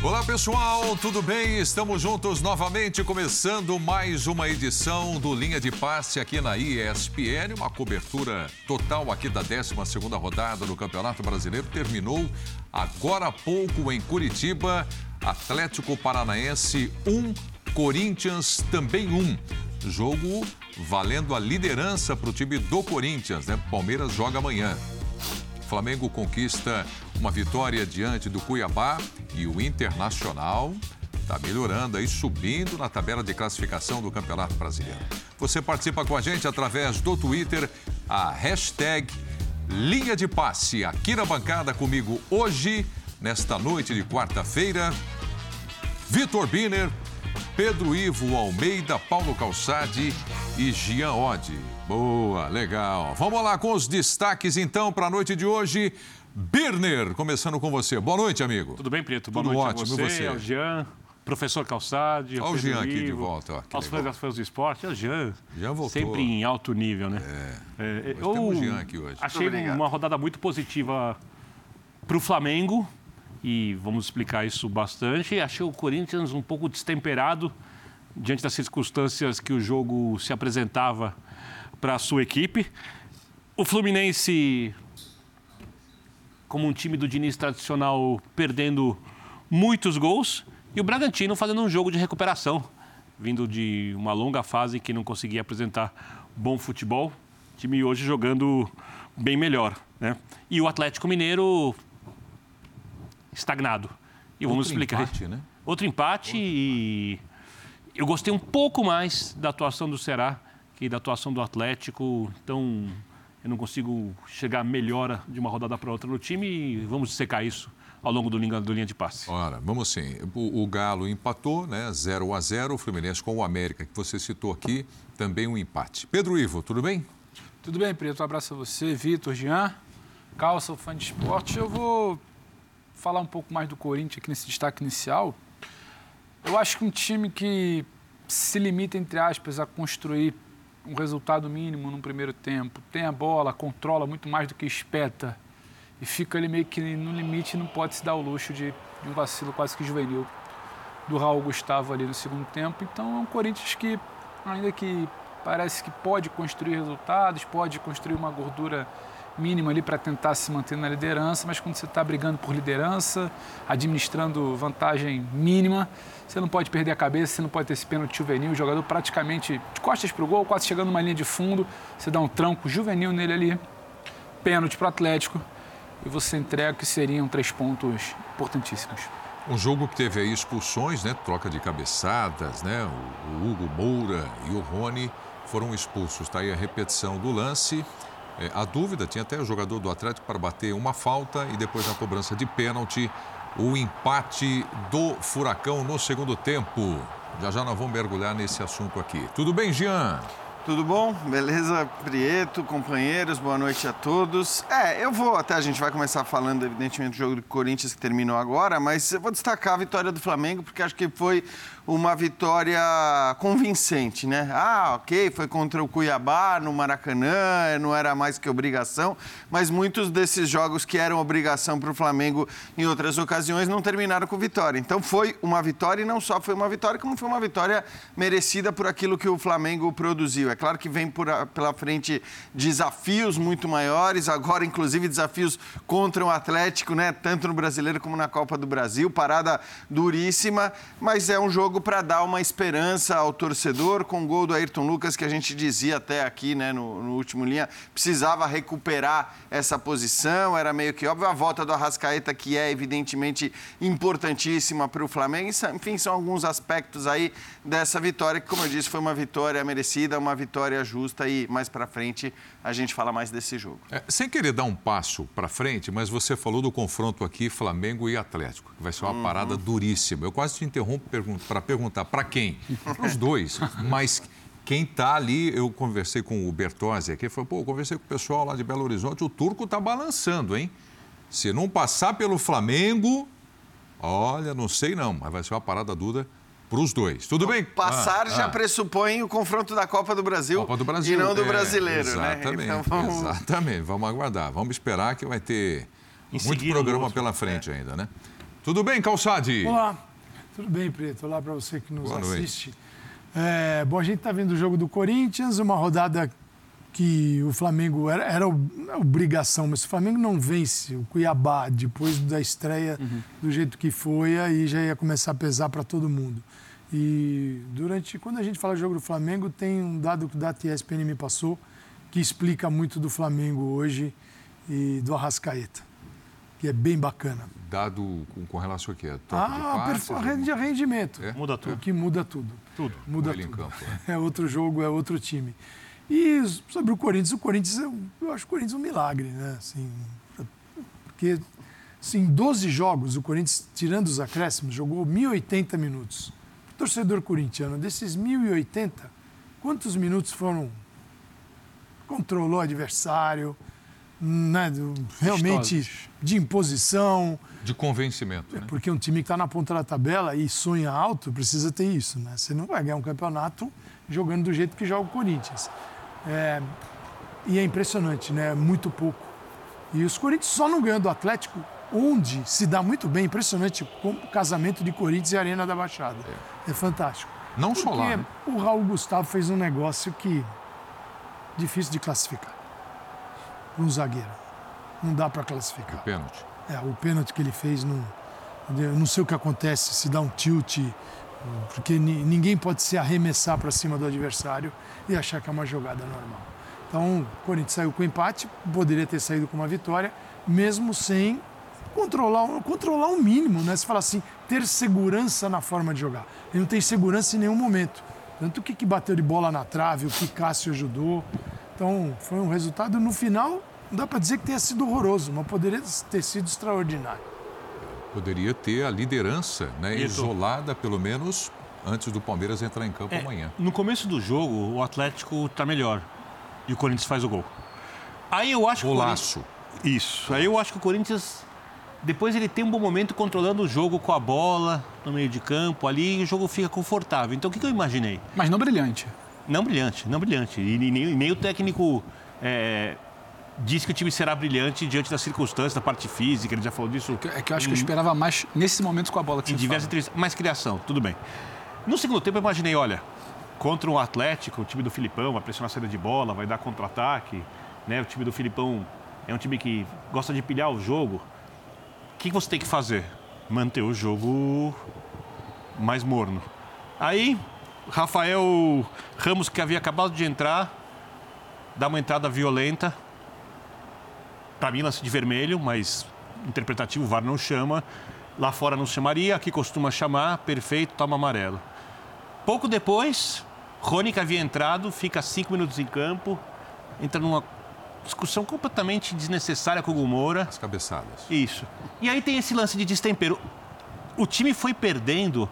Olá pessoal, tudo bem? Estamos juntos novamente, começando mais uma edição do Linha de Passe aqui na ESPN. Uma cobertura total aqui da 12 rodada do Campeonato Brasileiro. Terminou agora há pouco em Curitiba. Atlético Paranaense 1, Corinthians também 1. Jogo valendo a liderança para o time do Corinthians, né? Palmeiras joga amanhã. Flamengo conquista uma vitória diante do Cuiabá e o Internacional está melhorando aí, subindo na tabela de classificação do Campeonato Brasileiro. Você participa com a gente através do Twitter, a hashtag Linha de Passe, aqui na bancada comigo hoje, nesta noite de quarta-feira, Vitor Biner, Pedro Ivo Almeida, Paulo Calçade e Gian Oddi. Boa, legal. Vamos lá com os destaques então para a noite de hoje. Birner, começando com você. Boa noite, amigo. Tudo bem, Preto? Boa Tudo noite ótimo. a você, você, ao Jean, professor Calçade. Olha o Jean aqui de volta. Ó, aos fãs do esporte. É o Jean, Jean voltou. sempre em alto nível, né? É. É, Nós temos o Jean aqui hoje. Achei uma rodada muito positiva para o Flamengo e vamos explicar isso bastante. Achei o Corinthians um pouco destemperado diante das circunstâncias que o jogo se apresentava para a sua equipe. O Fluminense, como um time do Diniz tradicional, perdendo muitos gols. E o Bragantino fazendo um jogo de recuperação, vindo de uma longa fase que não conseguia apresentar bom futebol. O time hoje jogando bem melhor. Né? E o Atlético Mineiro estagnado. E vamos Outro explicar. empate, né? Outro empate e eu gostei um pouco mais da atuação do Ceará que da atuação do Atlético. Então, eu não consigo chegar melhor de uma rodada para outra no time e vamos secar isso ao longo do linha, do linha de passe. Ora, vamos sim. O, o Galo empatou, né? 0 a 0 o Fluminense com o América, que você citou aqui, também um empate. Pedro Ivo, tudo bem? Tudo bem, Preto? Um abraço a você, Vitor, Jean, Calça, fã de esporte. Eu vou falar um pouco mais do Corinthians aqui nesse destaque inicial. Eu acho que um time que se limita, entre aspas, a construir um resultado mínimo no primeiro tempo, tem a bola, controla muito mais do que espeta e fica ali meio que no limite não pode se dar o luxo de, de um vacilo quase que juvenil do Raul Gustavo ali no segundo tempo. Então é um Corinthians que, ainda que parece que pode construir resultados, pode construir uma gordura mínima ali para tentar se manter na liderança, mas quando você está brigando por liderança, administrando vantagem mínima, você não pode perder a cabeça, você não pode ter esse pênalti juvenil, o jogador praticamente de costas para o gol, quase chegando numa linha de fundo, você dá um tranco juvenil nele ali, pênalti para o Atlético, e você entrega que seriam três pontos importantíssimos. Um jogo que teve aí expulsões, né? Troca de cabeçadas, né? O Hugo Moura e o Rony foram expulsos. Está aí a repetição do lance. É, a dúvida tinha até o jogador do Atlético para bater uma falta e depois na cobrança de pênalti, o empate do Furacão no segundo tempo. Já já nós vamos mergulhar nesse assunto aqui. Tudo bem, Jean? Tudo bom? Beleza, Prieto, companheiros, boa noite a todos. É, eu vou até, a gente vai começar falando, evidentemente, do jogo do Corinthians que terminou agora, mas eu vou destacar a vitória do Flamengo, porque acho que foi uma vitória convincente, né? Ah, ok, foi contra o Cuiabá no Maracanã, não era mais que obrigação, mas muitos desses jogos que eram obrigação para o Flamengo em outras ocasiões não terminaram com vitória. Então foi uma vitória e não só foi uma vitória, como foi uma vitória merecida por aquilo que o Flamengo produziu. É claro que vem por, pela frente desafios muito maiores, agora inclusive desafios contra o Atlético, né? Tanto no Brasileiro como na Copa do Brasil, parada duríssima, mas é um jogo para dar uma esperança ao torcedor com o gol do Ayrton Lucas que a gente dizia até aqui, né, no, no último linha, precisava recuperar essa posição, era meio que óbvio a volta do Arrascaeta que é evidentemente importantíssima para o Flamengo, enfim, são alguns aspectos aí dessa vitória que, como eu disse, foi uma vitória merecida, uma vitória justa e mais para frente a gente fala mais desse jogo. É, sem querer dar um passo para frente, mas você falou do confronto aqui Flamengo e Atlético, que vai ser uma uhum. parada duríssima. Eu quase te interrompo para perguntar para quem? Para os dois, mas quem está ali, eu conversei com o Bertozzi aqui, falou, pô, eu conversei com o pessoal lá de Belo Horizonte, o turco está balançando, hein? Se não passar pelo Flamengo, olha, não sei não, mas vai ser uma parada dura para os dois. Tudo bem? Passar ah, já ah. pressupõe o confronto da Copa do Brasil, Copa do Brasil e não do é, brasileiro, exatamente, né? Então, vamos... Exatamente, vamos aguardar. Vamos esperar que vai ter em muito seguida, programa pela frente é. ainda, né? Tudo bem, Calçade? Olá, tudo bem, Preto? Olá para você que nos Boa assiste. É, bom, a gente está vendo o jogo do Corinthians, uma rodada que o Flamengo era, era obrigação, mas o Flamengo não vence o Cuiabá depois da estreia uhum. do jeito que foi, aí já ia começar a pesar para todo mundo. E durante, quando a gente fala jogo do Flamengo, tem um dado que o da ESPN me passou que explica muito do Flamengo hoje e do Arrascaeta, que é bem bacana. Dado com, com relação a quê? ah, passes, de rendimento. É? Muda tudo. O que muda tudo. Tudo. Muda tudo. Campo, né? É outro jogo, é outro time. E sobre o Corinthians, o Corinthians, eu, eu acho o Corinthians um milagre, né? Assim, porque assim, em 12 jogos, o Corinthians, tirando os acréscimos, jogou 1.080 minutos. O torcedor corintiano, desses 1.080, quantos minutos foram? Controlou o adversário, né, realmente de imposição. De convencimento. Né? Porque um time que está na ponta da tabela e sonha alto precisa ter isso. Né? Você não vai ganhar um campeonato jogando do jeito que joga o Corinthians. É, e é impressionante, né? Muito pouco. E os Corinthians só não ganham do Atlético, onde se dá muito bem, impressionante, o casamento de Corinthians e Arena da Baixada. É, é fantástico. Não só lá. Né? o Raul Gustavo fez um negócio que difícil de classificar. Um zagueiro. Não dá para classificar. O pênalti. É, o pênalti que ele fez não. Eu não sei o que acontece, se dá um tilt, porque ninguém pode se arremessar para cima do adversário e achar que é uma jogada normal. Então, o Corinthians saiu com empate, poderia ter saído com uma vitória, mesmo sem controlar, controlar o mínimo, né? Se fala assim, ter segurança na forma de jogar. Ele não tem segurança em nenhum momento. Tanto o que, que bateu de bola na trave, o que Cássio ajudou. Então, foi um resultado, no final, não dá para dizer que tenha sido horroroso, mas poderia ter sido extraordinário. Poderia ter a liderança né, isolada, pelo menos, antes do Palmeiras entrar em campo é, amanhã. No começo do jogo, o Atlético está melhor e o Corinthians faz o gol. Aí eu acho Golaço. que. Isso. Aí eu acho que o Corinthians. Depois ele tem um bom momento controlando o jogo com a bola no meio de campo ali e o jogo fica confortável. Então o que, que eu imaginei? Mas não brilhante. Não brilhante, não brilhante. E nem, nem o técnico é, diz que o time será brilhante diante das circunstâncias, da parte física, ele já falou disso. É que eu acho que eu esperava mais nesses momentos com a bola que Em diversas entrevistas. Mais criação, tudo bem. No segundo tempo eu imaginei, olha, contra um Atlético, o time do Filipão vai pressionar a saída de bola, vai dar contra-ataque, né? O time do Filipão é um time que gosta de pilhar o jogo. O que você tem que fazer? Manter o jogo mais morno. Aí, Rafael Ramos, que havia acabado de entrar, dá uma entrada violenta, para mim, lance de vermelho, mas interpretativo, o VAR não chama. Lá fora não chamaria, aqui costuma chamar, perfeito, toma amarelo. Pouco depois, Rony, que havia entrado, fica cinco minutos em campo, entra numa discussão completamente desnecessária com o Gumora. As cabeçadas. Isso. E aí tem esse lance de destempero. O time foi perdendo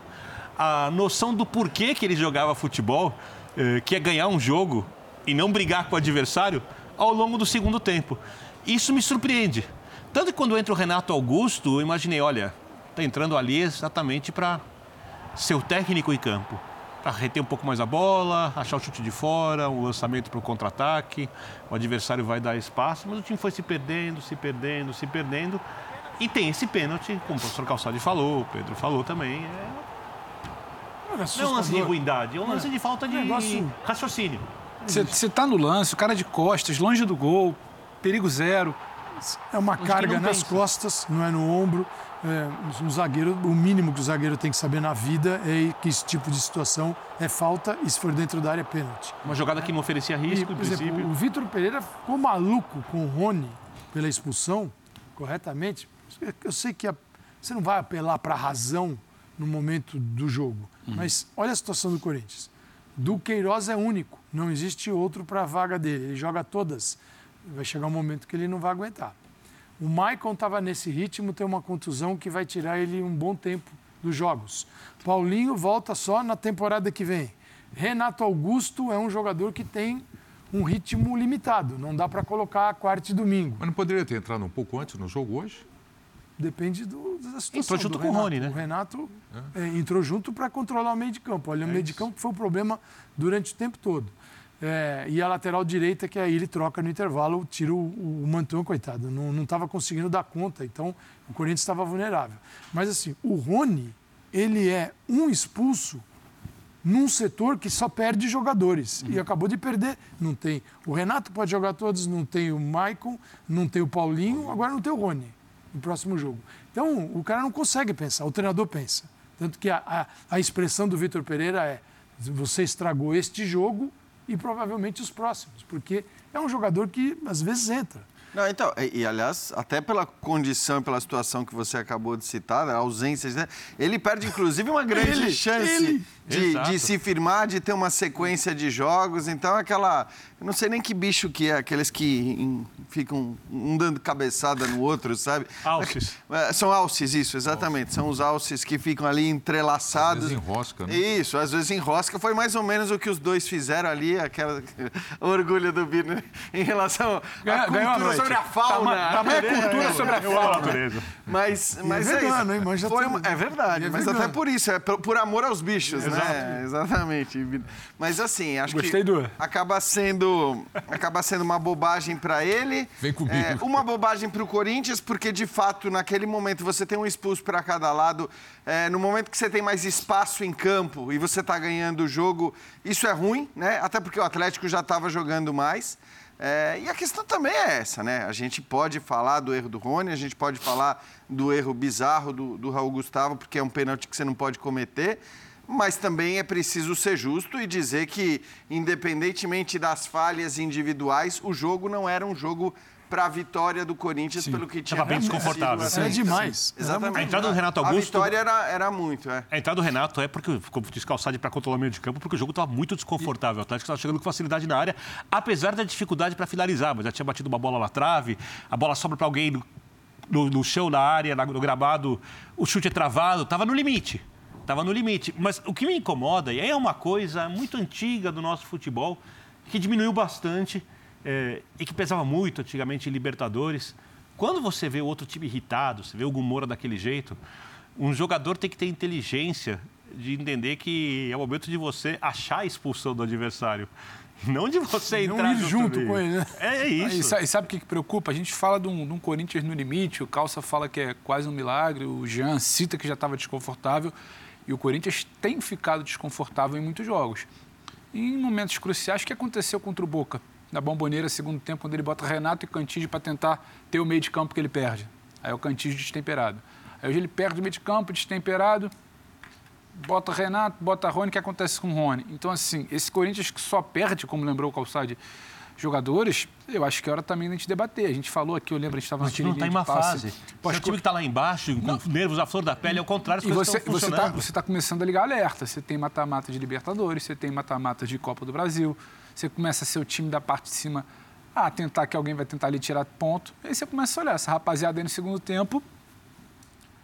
a noção do porquê que ele jogava futebol, eh, que é ganhar um jogo e não brigar com o adversário, ao longo do segundo tempo. Isso me surpreende. Tanto que quando entra o Renato Augusto, eu imaginei, olha, está entrando ali exatamente para ser o técnico em campo. Para reter um pouco mais a bola, achar o chute de fora, o lançamento para o contra-ataque, o adversário vai dar espaço, mas o time foi se perdendo, se perdendo, se perdendo. E tem esse pênalti, como o professor Calçade falou, o Pedro falou também. É... Não é um lance de ruindade, é um lance de falta de negócio... raciocínio. Você está no lance, o cara de costas, longe do gol, perigo zero. É uma carga nas pensa. costas, não é no ombro. É, um zagueiro, o mínimo que o zagueiro tem que saber na vida é que esse tipo de situação é falta e se for dentro da área é pênalti. Uma jogada que não oferecia risco, e, por exemplo, O Vitor Pereira ficou maluco com o Rony pela expulsão, corretamente. Eu sei que a, você não vai apelar para a razão no momento do jogo, uhum. mas olha a situação do Corinthians. Do Queiroz é único, não existe outro para a vaga dele. Ele joga todas vai chegar um momento que ele não vai aguentar. O Maicon estava nesse ritmo, tem uma contusão que vai tirar ele um bom tempo dos jogos. Paulinho volta só na temporada que vem. Renato Augusto é um jogador que tem um ritmo limitado, não dá para colocar quarta e domingo. Mas não poderia ter entrado um pouco antes no jogo hoje? Depende do, da situação. Entrou junto com o Rony, né? O Renato é. É, entrou junto para controlar o meio de campo. Olha, é o meio isso. de campo foi o problema durante o tempo todo. É, e a lateral direita, que aí ele troca no intervalo, tira o, o Mantuan, coitado. Não estava conseguindo dar conta, então o Corinthians estava vulnerável. Mas assim, o Rony, ele é um expulso num setor que só perde jogadores. E acabou de perder. Não tem. O Renato pode jogar todos, não tem o Maicon, não tem o Paulinho, agora não tem o Rony no próximo jogo. Então, o cara não consegue pensar, o treinador pensa. Tanto que a, a, a expressão do Vitor Pereira é: você estragou este jogo e provavelmente os próximos, porque é um jogador que às vezes entra. Não, então, e, e, aliás, até pela condição, pela situação que você acabou de citar, a ausência, né? ele perde inclusive uma grande ele, chance ele. De, de, se firmar, de ter uma sequência de jogos. Então, aquela. Eu não sei nem que bicho que é, aqueles que em, ficam um dando cabeçada no outro, sabe? Alces. É, são alces, isso, exatamente. São os alces que ficam ali entrelaçados. Às vezes enrosca, né? Isso, às vezes enrosca. Foi mais ou menos o que os dois fizeram ali, aquela orgulho do Bino em relação à cultura sobre a fauna. Tamanha cultura sobre a fauna. Mas, mas é, é isso. Hein? Foi, é verdade, é mas até por isso, é por, por amor aos bichos, né? Exato. né? Exatamente. Mas assim, acho Gostei que do... acaba sendo acaba sendo uma bobagem para ele. Vem comigo. É, uma bobagem para o Corinthians, porque de fato naquele momento você tem um expulso para cada lado. É, no momento que você tem mais espaço em campo e você está ganhando o jogo, isso é ruim, né? Até porque o Atlético já estava jogando mais. É, e a questão também é essa, né? A gente pode falar do erro do Rony, a gente pode falar do erro bizarro do, do Raul Gustavo, porque é um pênalti que você não pode cometer, mas também é preciso ser justo e dizer que, independentemente das falhas individuais, o jogo não era um jogo para a vitória do Corinthians Sim. pelo que tinha Estava bem desconfortável. Isso é demais. Sim. Exatamente. A entrada do Renato Augusto... A vitória era, era muito, é. A entrada do Renato é porque, como disse Calçade, para controlar o meio de campo, porque o jogo estava muito desconfortável. O Atlético estava chegando com facilidade na área, apesar da dificuldade para finalizar. Mas já tinha batido uma bola na trave, a bola sobra para alguém no, no, no, chão, na área, no gramado, o chute é travado, estava no limite. Estava no limite. Mas o que me incomoda, e é uma coisa muito antiga do nosso futebol, que diminuiu bastante é, e que pesava muito antigamente em Libertadores. Quando você vê outro time irritado, você vê o Gumora daquele jeito, um jogador tem que ter inteligência de entender que é o momento de você achar a expulsão do adversário. Não de você entrar Não ir junto com ele, né? É, é isso. E sabe o que, que preocupa? A gente fala de um, de um, Corinthians no limite, o Calça fala que é quase um milagre, o Jean cita que já estava desconfortável. E o Corinthians tem ficado desconfortável em muitos jogos. E em momentos cruciais, o que aconteceu contra o Boca? na Bomboneira, segundo tempo, quando ele bota Renato e Cantígio para tentar ter o meio de campo que ele perde. Aí é o Cantígio destemperado. Aí hoje ele perde o meio de campo destemperado, bota Renato, bota Rony, o que acontece com o Rony? Então, assim, esse Corinthians que só perde, como lembrou o Calçade, jogadores, eu acho que é hora também da gente debater. A gente falou aqui, eu lembro, a gente estava na time não está em uma fase. O time que está lá embaixo, com não. nervos à flor da pele, é o contrário, as e você, você está você tá começando a ligar alerta. Você tem mata-mata de Libertadores, você tem mata-mata de Copa do Brasil, você começa a ser o time da parte de cima a tentar que alguém vai tentar ali tirar ponto. Aí você começa a olhar, essa rapaziada aí no segundo tempo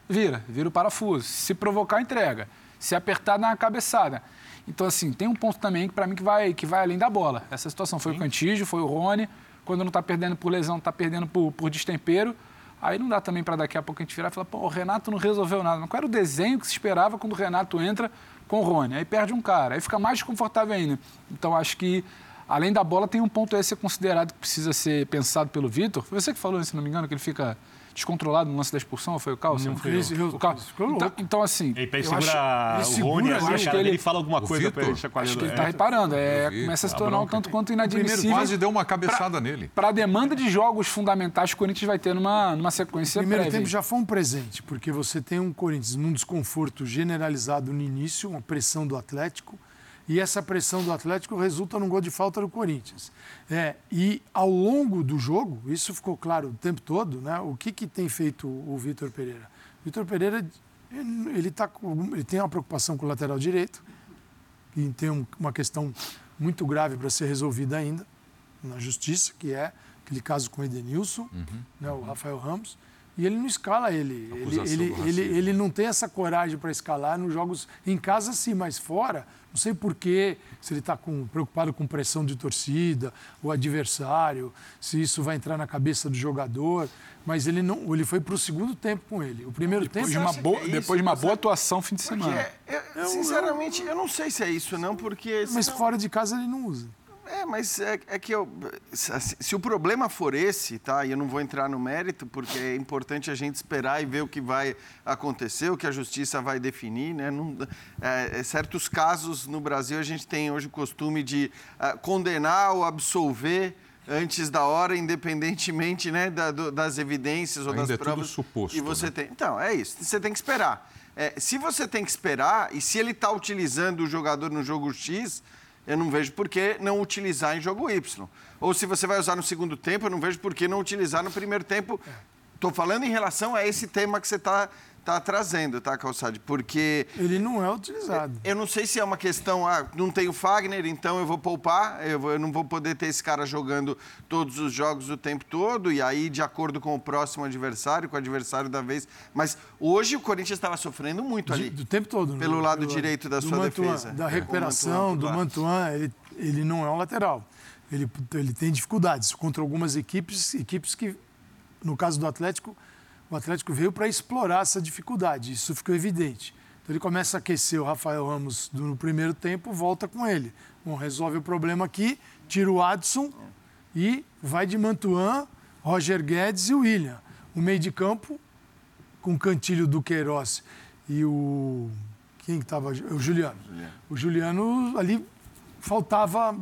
vira, vira o parafuso. Se provocar, entrega. Se apertar, dá uma cabeçada. Então, assim, tem um ponto também que para mim que vai, que vai além da bola. Essa situação foi Sim. o Cantígio, foi o Rony. Quando não está perdendo por lesão, está perdendo por, por destempero. Aí não dá também para daqui a pouco a gente virar e falar, pô, o Renato não resolveu nada. Mas qual era o desenho que se esperava quando o Renato entra com o Rony? Aí perde um cara, aí fica mais desconfortável ainda. Então acho que, além da bola, tem um ponto a ser considerado que precisa ser pensado pelo Vitor. Foi você que falou, se não me engano, que ele fica descontrolado no lance da expulsão, ou foi o Calça? Não, foi eu. O Calça. Então, então, assim... Ele pega segura acho, o Rony, assim, acho que ele, ele fala alguma coisa para ele Acho que ele está reparando. É, começa a se tornar um tanto quanto inadmissível. Primeiro quase deu uma cabeçada pra, nele. Para a demanda de jogos fundamentais que o Corinthians vai ter numa, numa sequência O primeiro prévia. tempo já foi um presente, porque você tem um Corinthians num desconforto generalizado no início, uma pressão do Atlético, e essa pressão do Atlético resulta num gol de falta do Corinthians. É, e ao longo do jogo, isso ficou claro o tempo todo, né? o que, que tem feito o Vitor Pereira? Vitor Pereira ele, tá, ele tem uma preocupação com o lateral direito, e tem uma questão muito grave para ser resolvida ainda na justiça, que é aquele caso com o Edenilson, uhum, né, o Rafael Ramos, e ele não escala ele. Ele, ele, ele, ele, não tem essa coragem para escalar nos jogos em casa, sim, mas fora não sei porquê, se ele está preocupado com pressão de torcida, o adversário, se isso vai entrar na cabeça do jogador. Mas ele não, ele foi para o segundo tempo com ele. O primeiro depois tempo. De uma boa, é depois de uma boa atuação fim de semana. eu, sinceramente, eu não sei se é isso, não, porque. Mas fora de casa ele não usa. É, mas é, é que eu, se, se, o problema for esse, tá? E eu não vou entrar no mérito, porque é importante a gente esperar e ver o que vai acontecer, o que a justiça vai definir, né? Não, é, é certos casos no Brasil a gente tem hoje o costume de uh, condenar ou absolver antes da hora, independentemente né, da, do, das evidências ou Ainda das é provas. Tudo suposto, e você né? tem. Então, é isso. Você tem que esperar. É, se você tem que esperar, e se ele está utilizando o jogador no jogo X, eu não vejo por que não utilizar em jogo Y. Ou se você vai usar no segundo tempo, eu não vejo por que não utilizar no primeiro tempo. Estou falando em relação a esse tema que você está tá trazendo, tá, Calçade? Porque. Ele não é utilizado. Eu não sei se é uma questão, ah, não tenho Fagner, então eu vou poupar, eu, vou, eu, não vou poder ter esse cara jogando todos os jogos o tempo todo, e aí, de acordo com o próximo adversário, com o adversário da vez. Mas hoje o Corinthians estava sofrendo muito ali. Do tempo todo. Pelo né? lado Pelo direito da sua Mantuan, defesa. Da É, recuperação, o do Mantuan, ele, ele não é um lateral. Ele, ele tem dificuldades contra algumas equipes, equipes que, no caso do Atlético, o Atlético veio para explorar essa dificuldade, isso ficou evidente. Então ele começa a aquecer o Rafael Ramos no primeiro tempo, volta com ele. Bom, resolve o problema aqui, tira o Adson e vai de Mantuan, Roger Guedes e o William. O meio de campo, com o Cantilho do Queiroz e o. Quem estava? O Juliano. Juliano. O Juliano ali faltava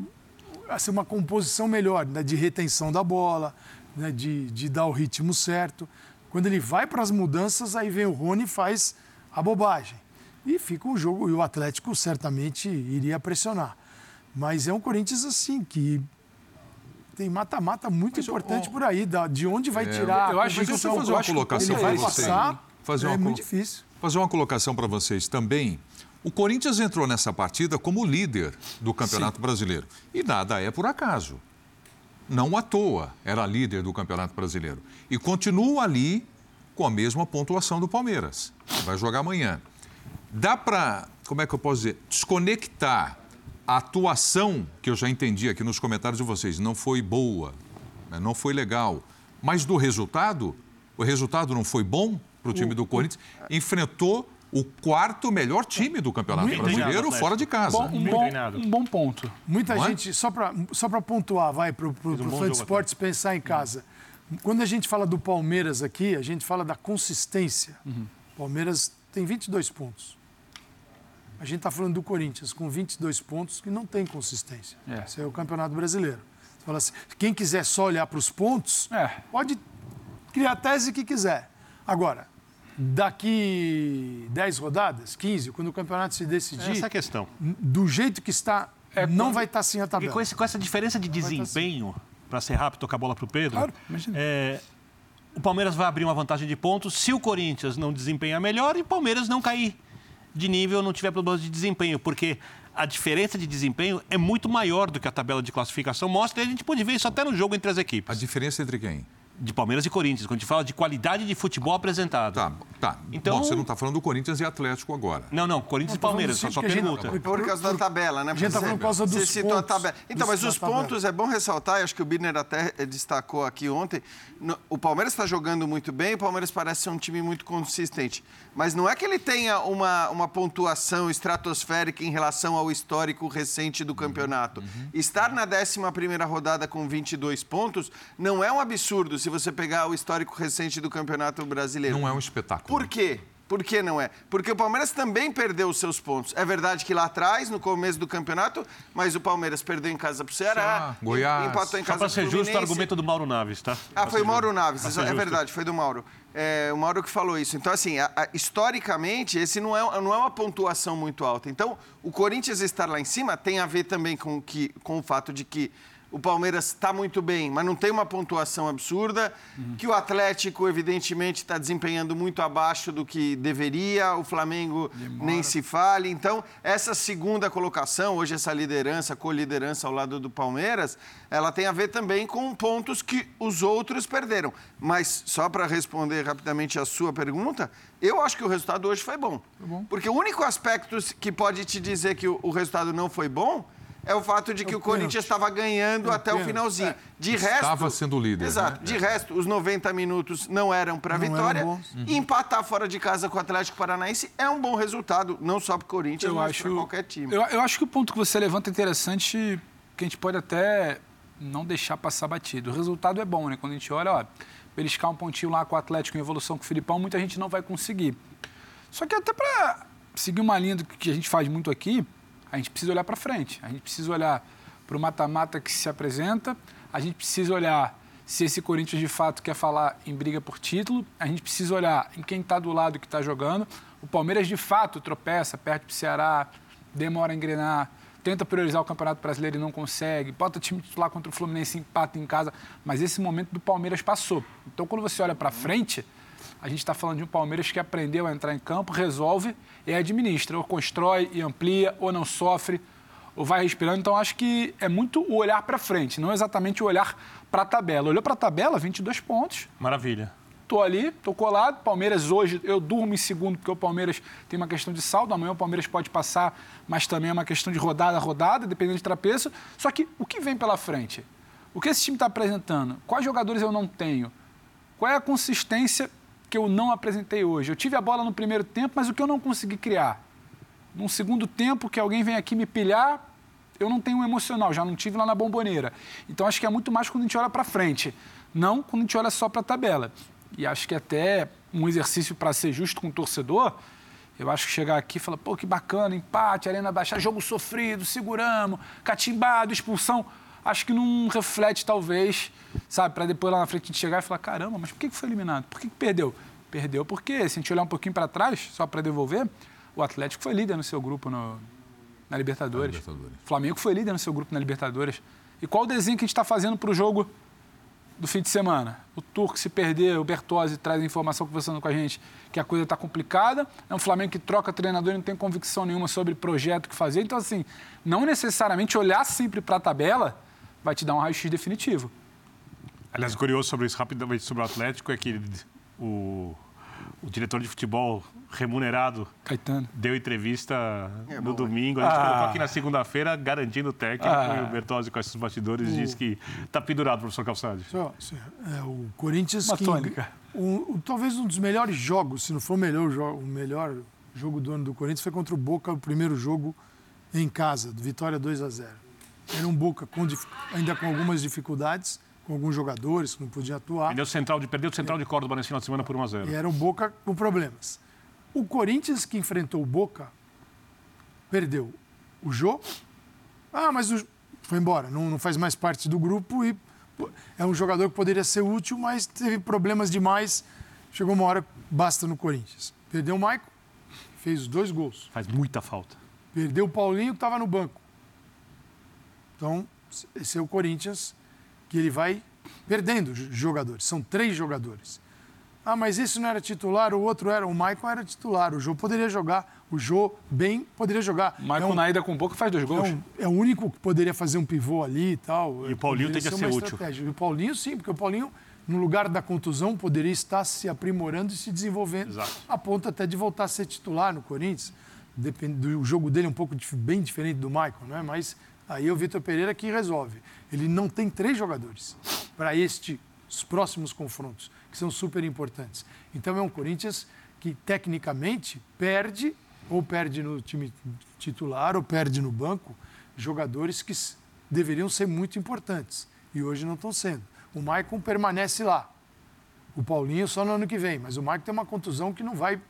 assim, uma composição melhor, né, de retenção da bola, né, de, de dar o ritmo certo. Quando ele vai para as mudanças, aí vem o Rony e faz a bobagem. E fica um jogo, e o Atlético certamente iria pressionar. Mas é um Corinthians assim, que tem mata-mata muito Mas, importante ó, por aí, de onde vai É, tirar eu a acho que Deixa eu fazer uma acho que colocação para vai vocês. passar, Fazer é uma muito colo- difícil. Fazer uma colocação para vocês também. O Corinthians entrou nessa partida como líder do Campeonato Brasileiro. E nada é por acaso. Não à toa era líder do Campeonato Brasileiro. E continua ali com a mesma pontuação do Palmeiras. Vai jogar amanhã. Dá para, como é que eu posso dizer, desconectar a atuação, que eu já entendi aqui nos comentários de vocês, não foi boa, né, não foi legal. Mas do resultado, o resultado não foi bom para o time do Corinthians. Enfrentou o quarto melhor time do Campeonato Muito Brasileiro treinado, fora de casa. Bom, um, bom, um bom ponto. Muita Não é? gente, só para só pra pontuar, vai, para o um fã de esportes pensar em casa. Quando a gente fala do Palmeiras aqui, a gente fala da consistência. Uhum. Palmeiras tem 22 pontos. A gente está falando do Corinthians com 22 pontos que não tem consistência. É. Esse é o Campeonato Brasileiro. Você fala assim, quem quiser só olhar para os pontos, É. pode criar a tese que quiser. Agora, daqui 10 rodadas, 15, quando o campeonato se decidir, Essa é a questão. do jeito que está, É, não quando- vai estar assim a E tabela. com, esse- com essa diferença de desempenho, para ser rápido, tocar a bola para o Pedro, Claro, imagina. é, o Palmeiras vai abrir uma vantagem de pontos se o Corinthians não desempenhar melhor e o Palmeiras não cair de nível, não tiver problemas de desempenho, porque a diferença de desempenho é muito maior do que a tabela de classificação mostra, e a gente pode ver isso até no jogo entre as A equipes, diferença entre quem? De Palmeiras e Corinthians, quando a gente fala de qualidade de futebol apresentado. Tá, tá. Então- Bom, você não está falando do Corinthians e Atlético agora. Não, não, Corinthians e Não, tô falando Palmeiras, só, só porque a gente- pergunta. Por causa da tabela, né? A gente tá falando por causa Você dos citou a pontos, tabela. Então, dos- mas os pontos é bom ressaltar, e acho que o Birner até destacou aqui ontem. no- O Palmeiras está jogando muito bem, o Palmeiras parece ser um time muito consistente. Mas não é que ele tenha uma, uma pontuação estratosférica em relação ao histórico recente do campeonato. Estar na 11 rodada com 22 pontos não é um absurdo se você pegar o histórico recente do campeonato brasileiro. Não é um espetáculo. Por quê? Por que não é? Porque o Palmeiras também perdeu os seus pontos. É verdade que lá atrás, no começo do campeonato, mas o Palmeiras perdeu em casa pro Ceará, Ceará, Goiás. empatou em Só casa para pro ser justo, o argumento do Mauro Naves, tá? Ah, Pra foi o Mauro. Naves, é justo. verdade, foi do Mauro. É, o Mauro que falou isso. Então, assim, a- a- historicamente, esse não é, não é uma pontuação muito alta. Então, o Corinthians estar lá em cima tem a ver também com, que, com o fato de que o Palmeiras está muito bem, mas não tem uma pontuação absurda, que o Atlético, evidentemente, está desempenhando muito abaixo do que deveria, o Flamengo nem se fale. Então, essa segunda colocação, hoje essa liderança, co-liderança ao lado do Palmeiras, ela tem a ver também com pontos que os outros perderam. Mas, só para responder rapidamente a sua pergunta, eu acho que o resultado hoje foi bom. Porque o único aspecto que pode te dizer que o, o resultado não foi bom é o fato de que É o o Corinthians estava ganhando É até o finalzinho. De Estava resto. sendo líder, Exato. né? De resto, os 90 minutos não eram para eram vitória. bons. E empatar fora de casa com o Atlético Paranaense é um bom resultado, não só para o Corinthians, Eu mas para qualquer time. Eu, eu acho que o ponto que você levanta é interessante, porque a gente pode até não deixar passar batido. O resultado é bom, né? Quando a gente olha, ó, beliscar um pontinho lá com o Atlético em evolução com o Filipão, muita gente não vai conseguir. Só que até para seguir uma linha que a gente faz muito aqui, a gente precisa olhar para frente. A gente precisa olhar para o mata-mata que se apresenta, a gente precisa olhar se esse Corinthians de fato quer falar em briga por título, a gente precisa olhar em quem está do lado que está jogando. O Palmeiras de fato tropeça, perde para o Ceará, demora a engrenar, tenta priorizar o Campeonato Brasileiro e não consegue, bota o time titular contra o Fluminense, empata em casa, mas esse momento do Palmeiras passou. Então, quando você olha para frente, a gente está falando de um Palmeiras que aprendeu a entrar em campo, resolve e administra, ou constrói e amplia, ou não sofre, ou vai respirando. Então, acho que é muito o olhar para frente, não exatamente o olhar para a tabela. Olhou para a tabela, 22 pontos. Maravilha tô ali, tô colado. Palmeiras hoje, eu durmo em segundo, porque o Palmeiras tem uma questão de saldo. Amanhã o Palmeiras pode passar, mas também é uma questão de rodada a rodada, dependendo de trapeço. Só que o que vem pela frente? O que esse time está apresentando? Quais jogadores eu não tenho? Qual é a consistência que eu não apresentei hoje? Eu tive a bola no primeiro tempo, mas o que eu não consegui criar? Num segundo tempo, que alguém vem aqui me pilhar, eu não tenho um emocional, já não tive lá na bomboneira. Então acho que é muito mais quando a gente olha para frente, não quando a gente olha só para a tabela e acho que até um exercício para ser justo com o torcedor, eu acho que chegar aqui e falar, pô, que bacana, empate, arena baixar, jogo sofrido, seguramos, catimbado, expulsão. Acho que não reflete, talvez, sabe, para depois lá na frente a gente chegar e falar, caramba, mas por que foi eliminado? Por que perdeu? Perdeu porque, se a gente olhar um pouquinho para trás, só para devolver, o Atlético foi líder no seu grupo no, na Libertadores. Libertadores. O Flamengo foi líder no seu grupo na Libertadores. E qual o desenho que a gente está fazendo para o jogo do fim de semana. O Turco se perder, o Bertozzi traz a informação conversando com a gente que a coisa está complicada. É um Flamengo que troca treinador e não tem convicção nenhuma sobre projeto que fazer. Então, assim, não necessariamente olhar sempre para a tabela vai te dar um raio-x definitivo. Aliás, curioso sobre isso, rapidamente, sobre o Atlético, é que o, o diretor de futebol remunerado. Caetano. Deu entrevista é, no domingo. A gente ah. colocou aqui na segunda-feira, garantindo o técnico. Ah. E o Bertozzi, com esses bastidores, o... disse que está pendurado, professor Calçade. É, o Corinthians. Uma que, tônica. Um, talvez um dos melhores jogos, se não for o melhor, o melhor jogo do ano do Corinthians, foi contra o Boca, o primeiro jogo em casa, vitória 2 a 0 Era um Boca com, ainda com algumas dificuldades com alguns jogadores que não podiam atuar. Perdeu o central de, perdeu o central de Córdoba nesse final de semana por 1 a 0 E era um Boca com problemas. O Corinthians que enfrentou o Boca perdeu o jogo. Ah, mas o... foi embora, não, não faz mais parte do grupo e é um jogador que poderia ser útil, mas teve problemas demais. Chegou uma hora, basta no Corinthians. Perdeu o Maicon, fez os dois gols. Faz muita falta. Perdeu o Paulinho, que estava no banco. Então, esse é o Corinthians que ele vai perdendo jogadores. São três jogadores. Ah, mas esse não era titular, o outro era. O Maicon era titular. O Jô poderia jogar. O Jô bem poderia jogar. O Maicon é um, na ida com pouco faz dois gols. É, um, é, o único que poderia fazer um pivô ali e tal. E o Paulinho tem que ser, ser útil. Estratégia. E o Paulinho, sim, porque o Paulinho, no lugar da contusão, poderia estar se aprimorando e se desenvolvendo. Exato. A ponto até de voltar a ser titular no Corinthians. Depende do jogo dele é um pouco bem diferente do Maicon, não é? Mas aí o Vitor Pereira que resolve. Ele não tem três jogadores para estes próximos confrontos que são super importantes. Então é um Corinthians que tecnicamente perde, ou perde no time titular, ou perde no banco, jogadores que deveriam ser muito importantes e hoje não estão sendo. O Maicon permanece lá. O Paulinho só no ano que vem, mas o Maicon tem uma contusão que não vai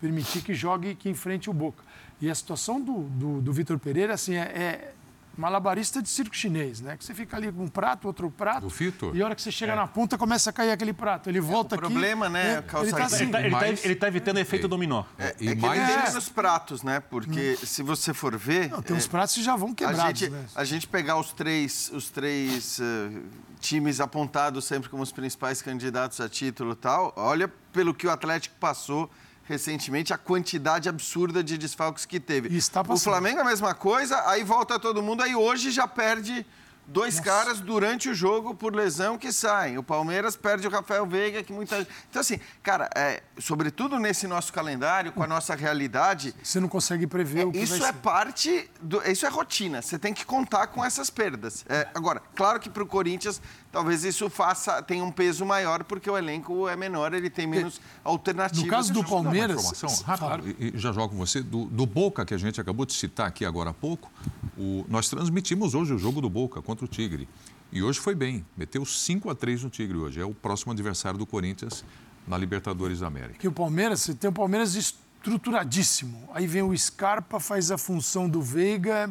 permitir que jogue que enfrente o Boca. E a situação do, do, do Vitor Pereira assim, é, é malabarista de circo chinês, né? Que você fica ali com um prato, outro prato. O Fito? E a hora que você chega é. na ponta, começa a cair aquele prato. Ele volta é, o problema, aqui. né, é, ele está assim, ele tá, ele tá evitando efeito dominó. É, e é mais... ele tem menos pratos, né? Porque hum. se você for ver... Não, tem uns é, pratos que já vão quebrados, a gente, né? A gente pegar os três, os três uh, times apontados sempre como os principais candidatos a título e tal, olha pelo que o Atlético passou recentemente a quantidade absurda de desfalques que teve. o Flamengo é a mesma coisa, aí volta todo mundo, aí hoje já perde dois Nossa. caras durante o jogo por lesão que saem. O Palmeiras perde o Rafael Veiga, que muita Então, assim, cara, é, sobretudo nesse nosso calendário, com a nossa realidade. Você não consegue prever é, o que Isso é ser. parte. Do, isso é rotina. Você tem que contar com essas perdas. É, agora, claro que para o Corinthians, talvez isso faça tenha um peso maior, porque o elenco é menor, ele tem menos alternativas. No caso do Palmeiras. Rápido, e já jogo com você, do, do Boca, que a gente acabou de citar aqui agora há pouco O, nós transmitimos hoje o jogo do Boca contra o Tigre. E hoje foi bem. Meteu 5 a 3 no Tigre hoje. É o próximo adversário do Corinthians na Libertadores da América. Que o Palmeiras, você tem o Palmeiras estruturadíssimo. Aí vem o Scarpa, faz a função do Veiga.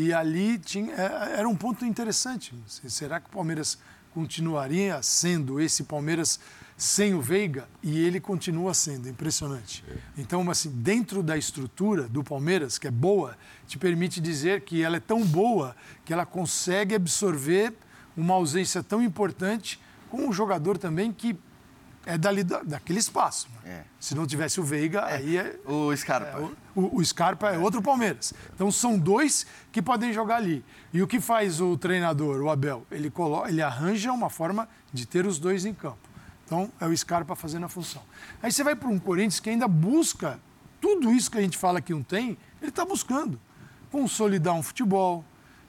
E ali tinha, é, era um ponto interessante. Será que o Palmeiras continuaria sendo esse Palmeiras sem o Veiga? E ele continua sendo, impressionante. É. Então, assim, dentro da estrutura do Palmeiras, que é boa, te permite dizer que ela é tão boa que ela consegue absorver uma ausência tão importante com um jogador também que é dali da, daquele espaço. É. Se não tivesse o Veiga, é. aí é. O Scarpa. É, o, o, Scarpa é outro Palmeiras. Então são dois que podem jogar ali. E o que faz o treinador, o Abel? Ele, coloca, ele arranja uma forma de ter os dois em campo. Então é o Scarpa fazendo a função. Aí você vai para um Corinthians que ainda busca tudo isso que a gente fala que não tem, ele está buscando. Consolidar um futebol,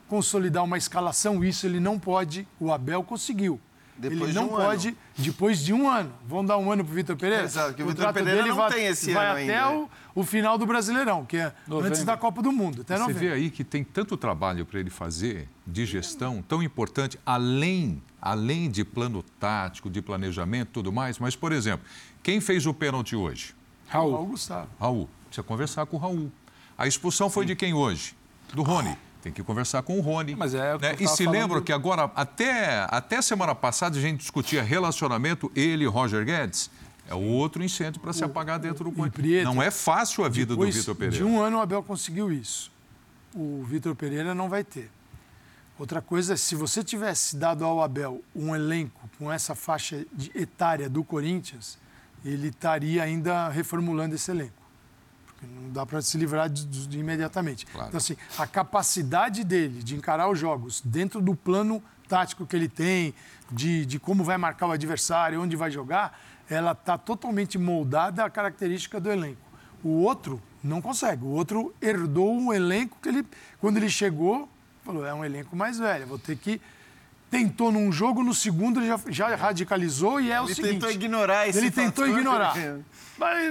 consolidar uma escalação, isso ele não pode, o Abel conseguiu. Depois ele não de um pode, ano. depois de um ano. Vamos dar um ano para o Vitor Pereira? Exato, que o, Vitor Pereira não vai, tem esse vai ano até ainda. O, o final do Brasileirão, que é novembro. antes da Copa do Mundo. Até Você novembro. vê aí que tem tanto trabalho para ele fazer de gestão, tão importante, além, além de plano tático, de planejamento e tudo mais. Mas, por exemplo, quem fez o pênalti hoje? Raul. Raul Gustavo. Raul. Precisa conversar com o Raul. A expulsão foi Sim. de quem hoje? Do Rony. Tem que conversar com o Rony. Mas é, né? E se lembra que agora, até, até semana passada, a gente discutia relacionamento, ele e Roger Guedes. É outro incêndio para se apagar dentro do Corinthians. Não é fácil a vida do Vitor Pereira. De um ano o Abel conseguiu isso. O Vitor Pereira não vai ter. Outra coisa, se você tivesse dado ao Abel um elenco com essa faixa etária do Corinthians, ele estaria ainda reformulando esse elenco. Não dá para se livrar de, de, imediatamente. Claro. Então, assim, a capacidade dele de encarar os jogos dentro do plano tático que ele tem, de, de como vai marcar o adversário, onde vai jogar, ela está totalmente moldada à característica do elenco. O outro não consegue. O outro herdou um elenco que ele, quando ele chegou, falou: é um elenco mais velho, vou ter que tentou num jogo, no segundo ele já, já radicalizou e é ele o seguinte... Ele tentou ignorar esse Ele tentou ignorar.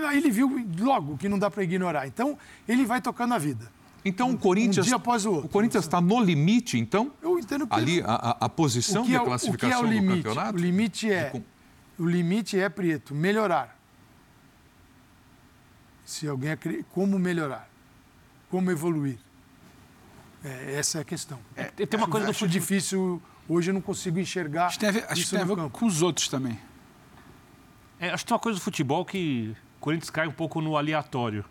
Aí ele viu logo que não dá para ignorar. Então, ele vai tocando a vida. Então, o Corinthians... Um dia após o outro. O Corinthians está no limite, então? Eu entendo que... Ali, a, a posição de classificação o que é o limite? do campeonato? O limite é... O limite é, Prieto, melhorar. Se alguém... Como melhorar? Como evoluir? É, essa é a questão. É, tem uma coisa do futebol... difícil Hoje eu não consigo enxergar. Acho que tem a ver, acho que tem a ver com os outros também. É, acho que tem uma coisa do futebol que o Corinthians cai um pouco no aleatório.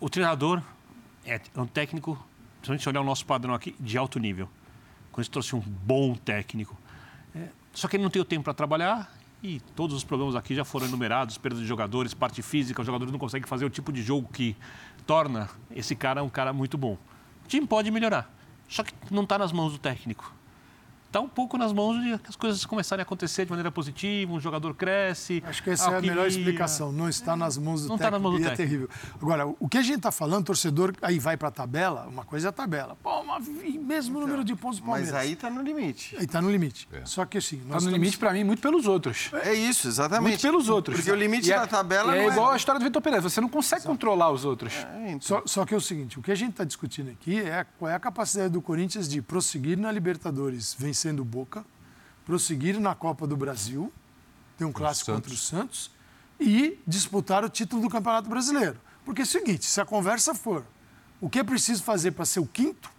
O treinador é um técnico, se a gente olhar o nosso padrão aqui, de alto nível. O Corinthians trouxe um bom técnico. É, só que ele não tem o tempo para trabalhar e todos os problemas aqui já foram enumerados, perda de jogadores, parte física, os jogadores não conseguem fazer o tipo de jogo que torna esse cara um cara muito bom. O time pode melhorar, só que não está nas mãos do técnico está um pouco nas mãos de as coisas começarem a acontecer de maneira positiva, um jogador cresce. Acho que essa é a melhor explicação. Não está nas mãos do não técnico. Está nas mãos do técnico. é terrível. Agora, o que a gente está falando, torcedor aí vai para a tabela, uma coisa é a tabela. Pô, uma, mesmo então, número de pontos do Palmeiras. Mas aí está no limite. Aí está no limite. É. Só que assim. Está no estamos... limite para mim muito pelos outros. É isso, exatamente. Muito pelos outros. Porque o limite é- da tabela é, é igual a história do Vitor Pereira. Você não consegue Exato. controlar os outros. É, então. só, só que é o seguinte: o que a gente está discutindo aqui é qual é a capacidade do Corinthians de prosseguir na Libertadores vencendo o Boca prosseguir na Copa do Brasil, ter um clássico contra o Santos, e disputar o título do Campeonato Brasileiro. Porque é o seguinte, se a conversa for o que é preciso fazer para ser o quinto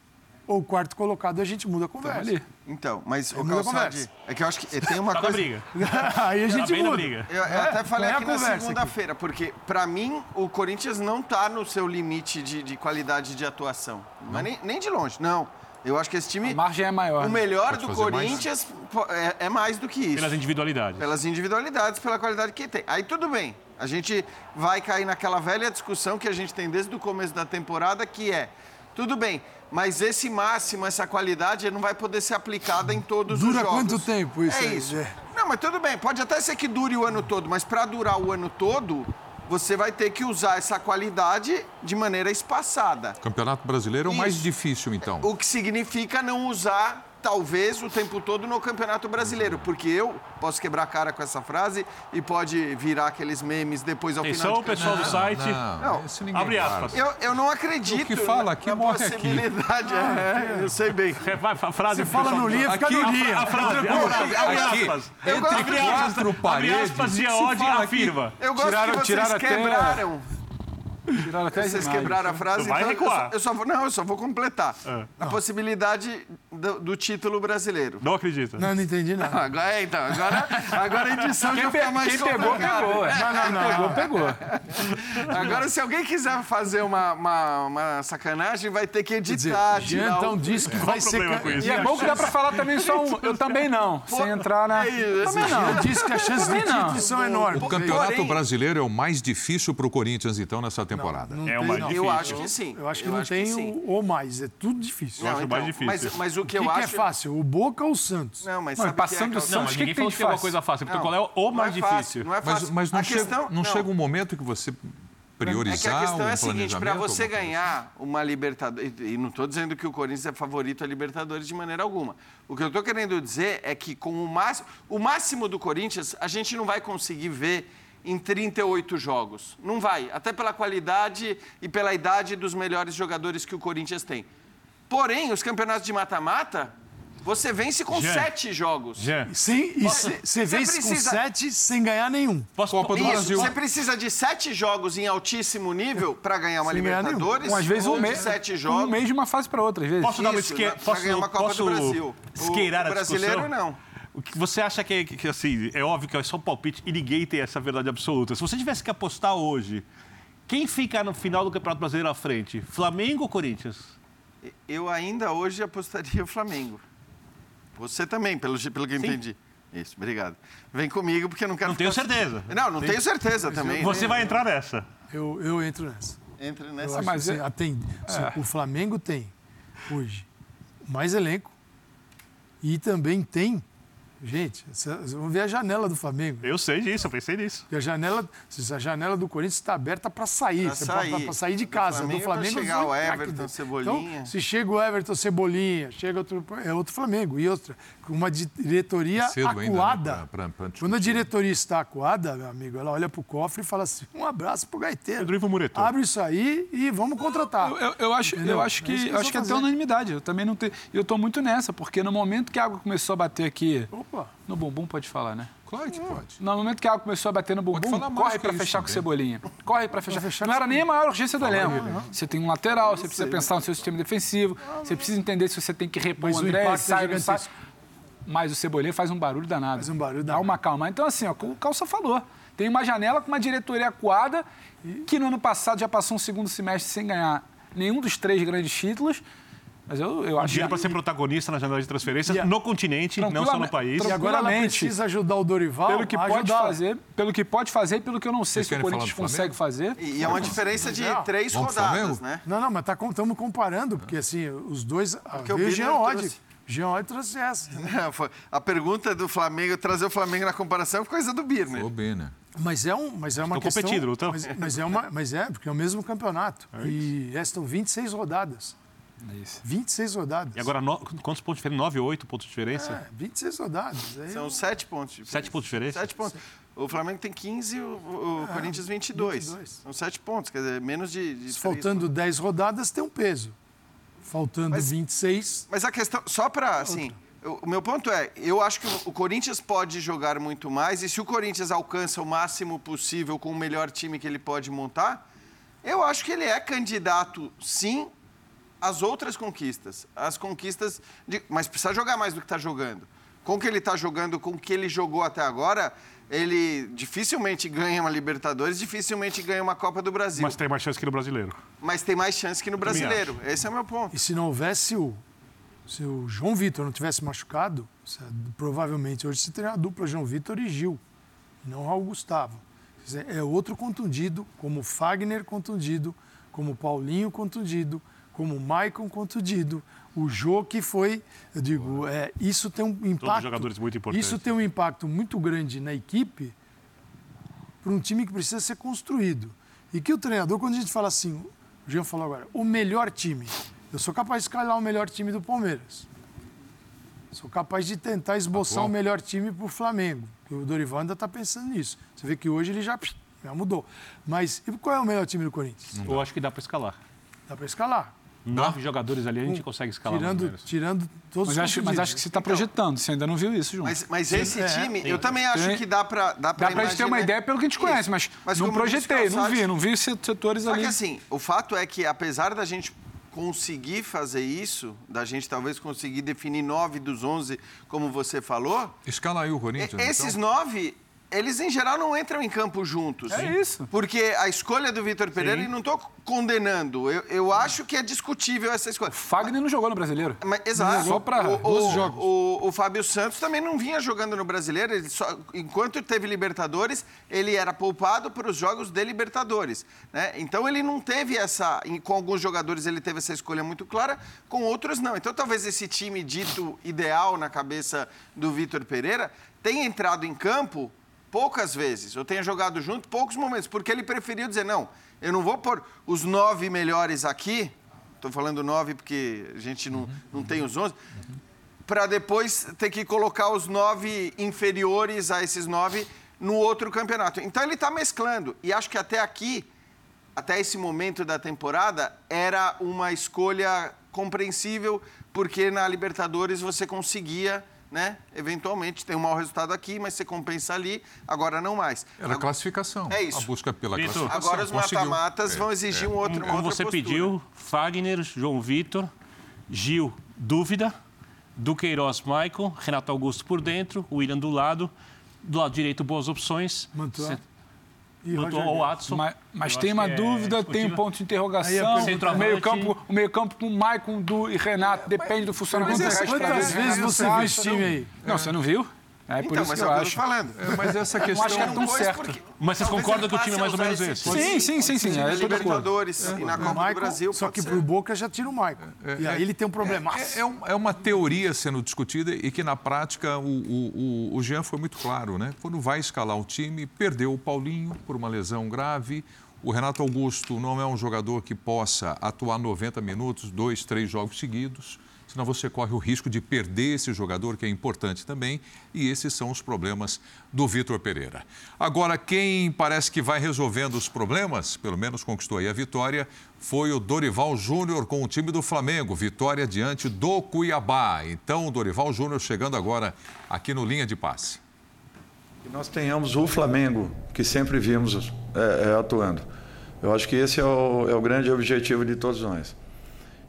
ou o quarto colocado, a gente muda a conversa. ali. Então, mas o Calçade, é que eu acho que tem uma tá coisa... briga. Aí a gente tá muda. Eu, eu é, até falei aqui na segunda-feira, porque para mim o Corinthians não está no seu limite de, de qualidade de atuação. Mas nem, nem de longe, não. Eu acho que esse time. A margem é maior. O né? melhor do Corinthians é, é, mais do que isso. Pelas individualidades. Pelas individualidades, pela qualidade que tem. Aí tudo bem. A gente vai cair naquela velha discussão que a gente tem desde o começo da temporada, que é. Tudo bem, mas esse máximo, essa qualidade, não vai poder ser aplicada em todos Dura os jogos. Dura quanto tempo isso? É isso. É. Não, mas tudo bem. Pode até ser que dure o ano todo, mas para durar o ano todo, você vai ter que usar essa qualidade de maneira espaçada. Campeonato Brasileiro é o mais difícil, então. O que significa não usar talvez o tempo todo no Campeonato Brasileiro, porque eu posso quebrar a cara com essa frase e pode virar aqueles memes depois ao Atenção, final. de pessoal do site. Não, isso ninguém Abre aspas. Eu, eu não acredito O que fala aqui na morre aqui. possibilidade. É, eu sei bem. É, vai, a frase. Você fala no linha, fica Aqui- no linha. A frase, a frase, abre Aqui, aspas. entre Abre aspas, quatro abre paredes, aspas, o que se Geode fala aqui? afirma. Eu gosto Tiraram- que vocês tiraram até- quebraram. Tiraram até Vocês quebraram a frase, Tu vai então eu recuar. só, eu só vou. Não, eu só vou completar. Ah. A possibilidade do, do título brasileiro. Não acredita. Não, não entendi nada. Agora, é, então, agora, agora a edição já fica mais Quem pegou, pegou. é. Não, não, Pegou, não. pegou. Agora, se alguém quiser fazer uma, uma, uma sacanagem, vai ter que Quer dizer, editar, Jean tirar então o... disse que Qual vai ser... isso? E é bom que dá pra falar também só um. Eu também não. Sem entrar na. É isso, Também não. disse que as chances de não. título são enormes. O Campeonato Brasileiro é o mais difícil para o Corinthians, então, nessa temporada. Não É tem, uma não. difícil. Eu acho que sim. Eu acho que não tem sim. o ou mais, é tudo difícil. Eu acho mais então, difícil. Mas, mas o que O eu que, que acho... é fácil? O Boca ou o Santos? Não, mas Não, sabe passando que é do que- Não, Santos, mas que ninguém que tem de que é uma fácil? coisa fácil. Não, Qual é o não mais é fácil, difícil? Não é Mas, fácil. mas não, a chega, questão, não chega um momento que você É que priorizar a questão um é a seguinte, para você coisa ganhar uma Libertadores, e não estou dizendo que o Corinthians é favorito a Libertadores de maneira alguma. O que eu estou querendo dizer é que com o máximo, o máximo do Corinthians, a gente não vai conseguir ver em 38 jogos. Não vai, até pela qualidade e pela idade dos melhores jogadores que o Corinthians tem. Porém, os campeonatos de mata-mata, você vence com Jean. sete jogos. Jean, Sim, e você vence precisa- com sete sem ganhar nenhum. posso... Copa do Isso, Brasil. você precisa de sete jogos em altíssimo nível para ganhar uma Sem ganhar. Libertadores. Com, às vezes ou um de mês. sete jogos. Um mês de uma fase para outra, às vezes. Posso dar uma Isso, esque... pra posso, ganhar uma Copa posso do Brasil. esqueirar a o brasileiro, não. O que você acha que, é- que, assim, é óbvio que é só um palpite e ninguém tem essa verdade absoluta. Se você tivesse que apostar hoje, quem fica no final do Campeonato Brasileiro à frente? Flamengo ou Corinthians? Eu ainda hoje apostaria o Flamengo. Você também, pelo, pelo que eu entendi. Isso, obrigado. Vem comigo, porque eu não quero Não tenho ficar- certeza. Não, não tenho certeza também. Você né? vai entrar nessa. Eu, eu entro nessa. Entra Eu nessa. acho mas que é- assim, atende. Assim, O Flamengo tem hoje mais elenco e também tem. Gente, vamos ver a janela do Flamengo. Eu sei disso, eu pensei nisso. E a janela, a janela do Corinthians está aberta para sair, Você sair. sair de Do casa. Flamengo do é pra Flamengo chegar o Everton, dele. Cebolinha. Então, se chega o Everton, Cebolinha, chega outro, é outro Flamengo. E outra, uma diretoria Cedo ainda, né, acuada. pra- pra- pra Quando a diretoria está acuada, meu amigo, ela olha pro cofre e fala assim: um abraço pro gaiteiro. Pedro Ivo Mureto. Abre isso aí e vamos contratar. Eu, eu- eu acho, Entendeu? eu acho É que, isso que eu acho que até unanimidade. Eu também não tenho. Eu tô muito nessa, porque no momento que a água começou a bater aqui. Opa. No bumbum pode falar, né? Claro que pode. No momento que a água começou a bater no bumbum, corre isso fechar com também. cebolinha. Corre pra fechar. fechar não era nem a maior urgência do elenco. né? Você tem um lateral, você precisa pensar no seu sistema defensivo, você precisa entender se você tem que repor o o André, impacto é sai, sai. Mas o Cebolinha faz um barulho danado. Faz um barulho Dá danado. uma calma. Então, assim, ó, como o Calça falou, tem uma janela com uma diretoria acuada que no ano passado já passou um segundo semestre sem ganhar nenhum dos três grandes títulos. Mas eu, eu acho Dinheiro que para ser protagonista na janela de transferências a- no continente, não só no país. E agora ela precisa ajudar o Dorival pelo que a pode ajudá-la. fazer, pelo que pode fazer e pelo que eu não sei Vocês se o Corinthians consegue fazer. E e é uma diferença de Não. três Vamos rodadas, né? Não, não, mas estamos comparando, porque assim, os dois. Porque o veio o Bidner Jean Odd. trouxe. Jean Odd trouxe essa. Não, foi- A pergunta do Flamengo, trazer o Flamengo na comparação, é coisa do Birner. Bem, né? Mas é, um, mas é uma Estão questão... competindo? Mas, mas é uma, mas é, porque é o mesmo campeonato. e restam 26 rodadas. É isso. 26 rodadas. E agora, no- quantos pontos de diferença? 9, 8 pontos de diferença? É, 26 rodadas. Aí, São sete pontos. de Sete pontos de diferença? Sete pontos. O Flamengo tem 15 o, o Corinthians 22. 22. São sete pontos, quer dizer, menos de, de faltando 10 rodadas, tem um peso. Faltando Mas- 26, Mas a questão, só para, assim, o o meu ponto é, eu acho que o- o Corinthians pode jogar muito mais e se o Corinthians alcança o máximo possível com o melhor time que ele pode montar, eu acho que ele é candidato, sim, às outras conquistas. As conquistas, de- mas precisa jogar mais do que está jogando. Com o que ele está jogando, com o que ele jogou até agora, ele dificilmente ganha uma Libertadores, dificilmente ganha uma Copa do Brasil. Mas Mas, tem mais chance que no brasileiro. tem mais chance que no brasileiro. Esse é o meu ponto. e se não houvesse o. Se o João Vitor não tivesse machucado, provavelmente hoje se teria a dupla João Vitor e Gil, e não Raul Gustavo. É outro contundido, como o Fagner contundido, como o Paulinho contundido, como o Maicon contundido, o Jô que foi, eu digo, é, isso tem um impacto. jogadores muito importantes. Isso tem um impacto muito grande na equipe para um time que precisa ser construído. E que o treinador, quando a gente fala assim, o Jean falou agora, o melhor time. Eu sou capaz de escalar o melhor time do Palmeiras. Sou capaz de tentar esboçar o melhor time para o Flamengo. O Dorival ainda está pensando nisso. Você vê que hoje ele já, já mudou. Mas e qual é o melhor time do Corinthians? Eu acho que dá para escalar. Dá para escalar. Nove jogadores ali a gente consegue escalar. Tirando, tirando todos mas os acho, mas acho que você está projetando, você ainda não viu isso, João. Mas, mas esse é, time, eu também acho tem, que dá para Dá para a gente ter uma ideia pelo que a gente conhece, mas, mas não projetei, não vi, não vi setores Só ali. Só que assim, o fato é que apesar da gente conseguir fazer isso, da gente talvez conseguir definir nove dos onze, como você falou. Escala aí o Corinthians. Esses então. nove eles em geral não entram em campo juntos. É isso. Porque a escolha do Vitor Pereira, e não estou condenando. Eu, eu acho que é discutível essa escolha. O Fagner não jogou no brasileiro. Mas, exato. Só para os jogos. O, o, o, Fábio Santos também não vinha jogando no brasileiro. Ele só, enquanto teve Libertadores, ele era poupado para os jogos de Libertadores. Né? Então ele não teve essa. Com alguns jogadores ele teve essa escolha muito clara, com outros não. Então talvez esse time dito ideal na cabeça do Vitor Pereira tenha entrado em campo poucas vezes. Eu tenho jogado junto poucos momentos, porque ele preferiu dizer: não, eu não vou pôr os nove melhores aqui. Estou falando nove porque a gente não, não tem os onze. Para depois ter que colocar os nove inferiores a esses nove no outro campeonato. Então ele está mesclando. E acho que até aqui, até esse momento da temporada, era uma escolha compreensível, porque na Libertadores você conseguia né? Eventualmente tem um mau resultado aqui, mas você compensa ali, agora não mais. Era agora, classificação. É isso. A busca pela Vitor, classificação. Agora os mata-matas é, vão exigir é. um outro, Como você postura. pediu, Fagner, João Vitor, Gil, dúvida, Duqueiroz, Michael, Renato Augusto por dentro, William do lado, do lado direito boas opções. Mantua. E o Watson. Mas, mas tem uma dúvida, é tem um ponto de interrogação. O meio-campo o meio -campo com Maicon do, e Renato depende do funcionamento mas, do Quantas vezes você viu esse time aí? Não, você não viu? É por então, isso mas que eu, eu acho. falando. É, mas essa questão... não acho que é tão certo. Porque... Mas vocês concordam que o time é mais ou menos esse? Sim, sim, sim. sim. É, Libertadores é. e na Copa Michael, do Brasil. Só que pro Boca já tira o Michael. É, e aí ele tem um problema. É, um, é, uma teoria sendo discutida e que na prática o, o, o Jean foi muito claro, né? Quando vai escalar o time, perdeu o Paulinho por uma lesão grave. O Renato Augusto não é um jogador que possa atuar 90 minutos, dois, três jogos seguidos senão você corre o risco de perder esse jogador, que é importante também, e esses são os problemas do Vitor Pereira. Agora, quem parece que vai resolvendo os problemas, pelo menos conquistou aí a vitória, foi o Dorival Júnior com o time do Flamengo, vitória diante do Cuiabá. Então, Dorival Júnior chegando agora aqui no Linha de Passe. Que nós tenhamos o Flamengo, que sempre vimos é, é, atuando. Eu acho que esse é o, é o grande objetivo de todos nós.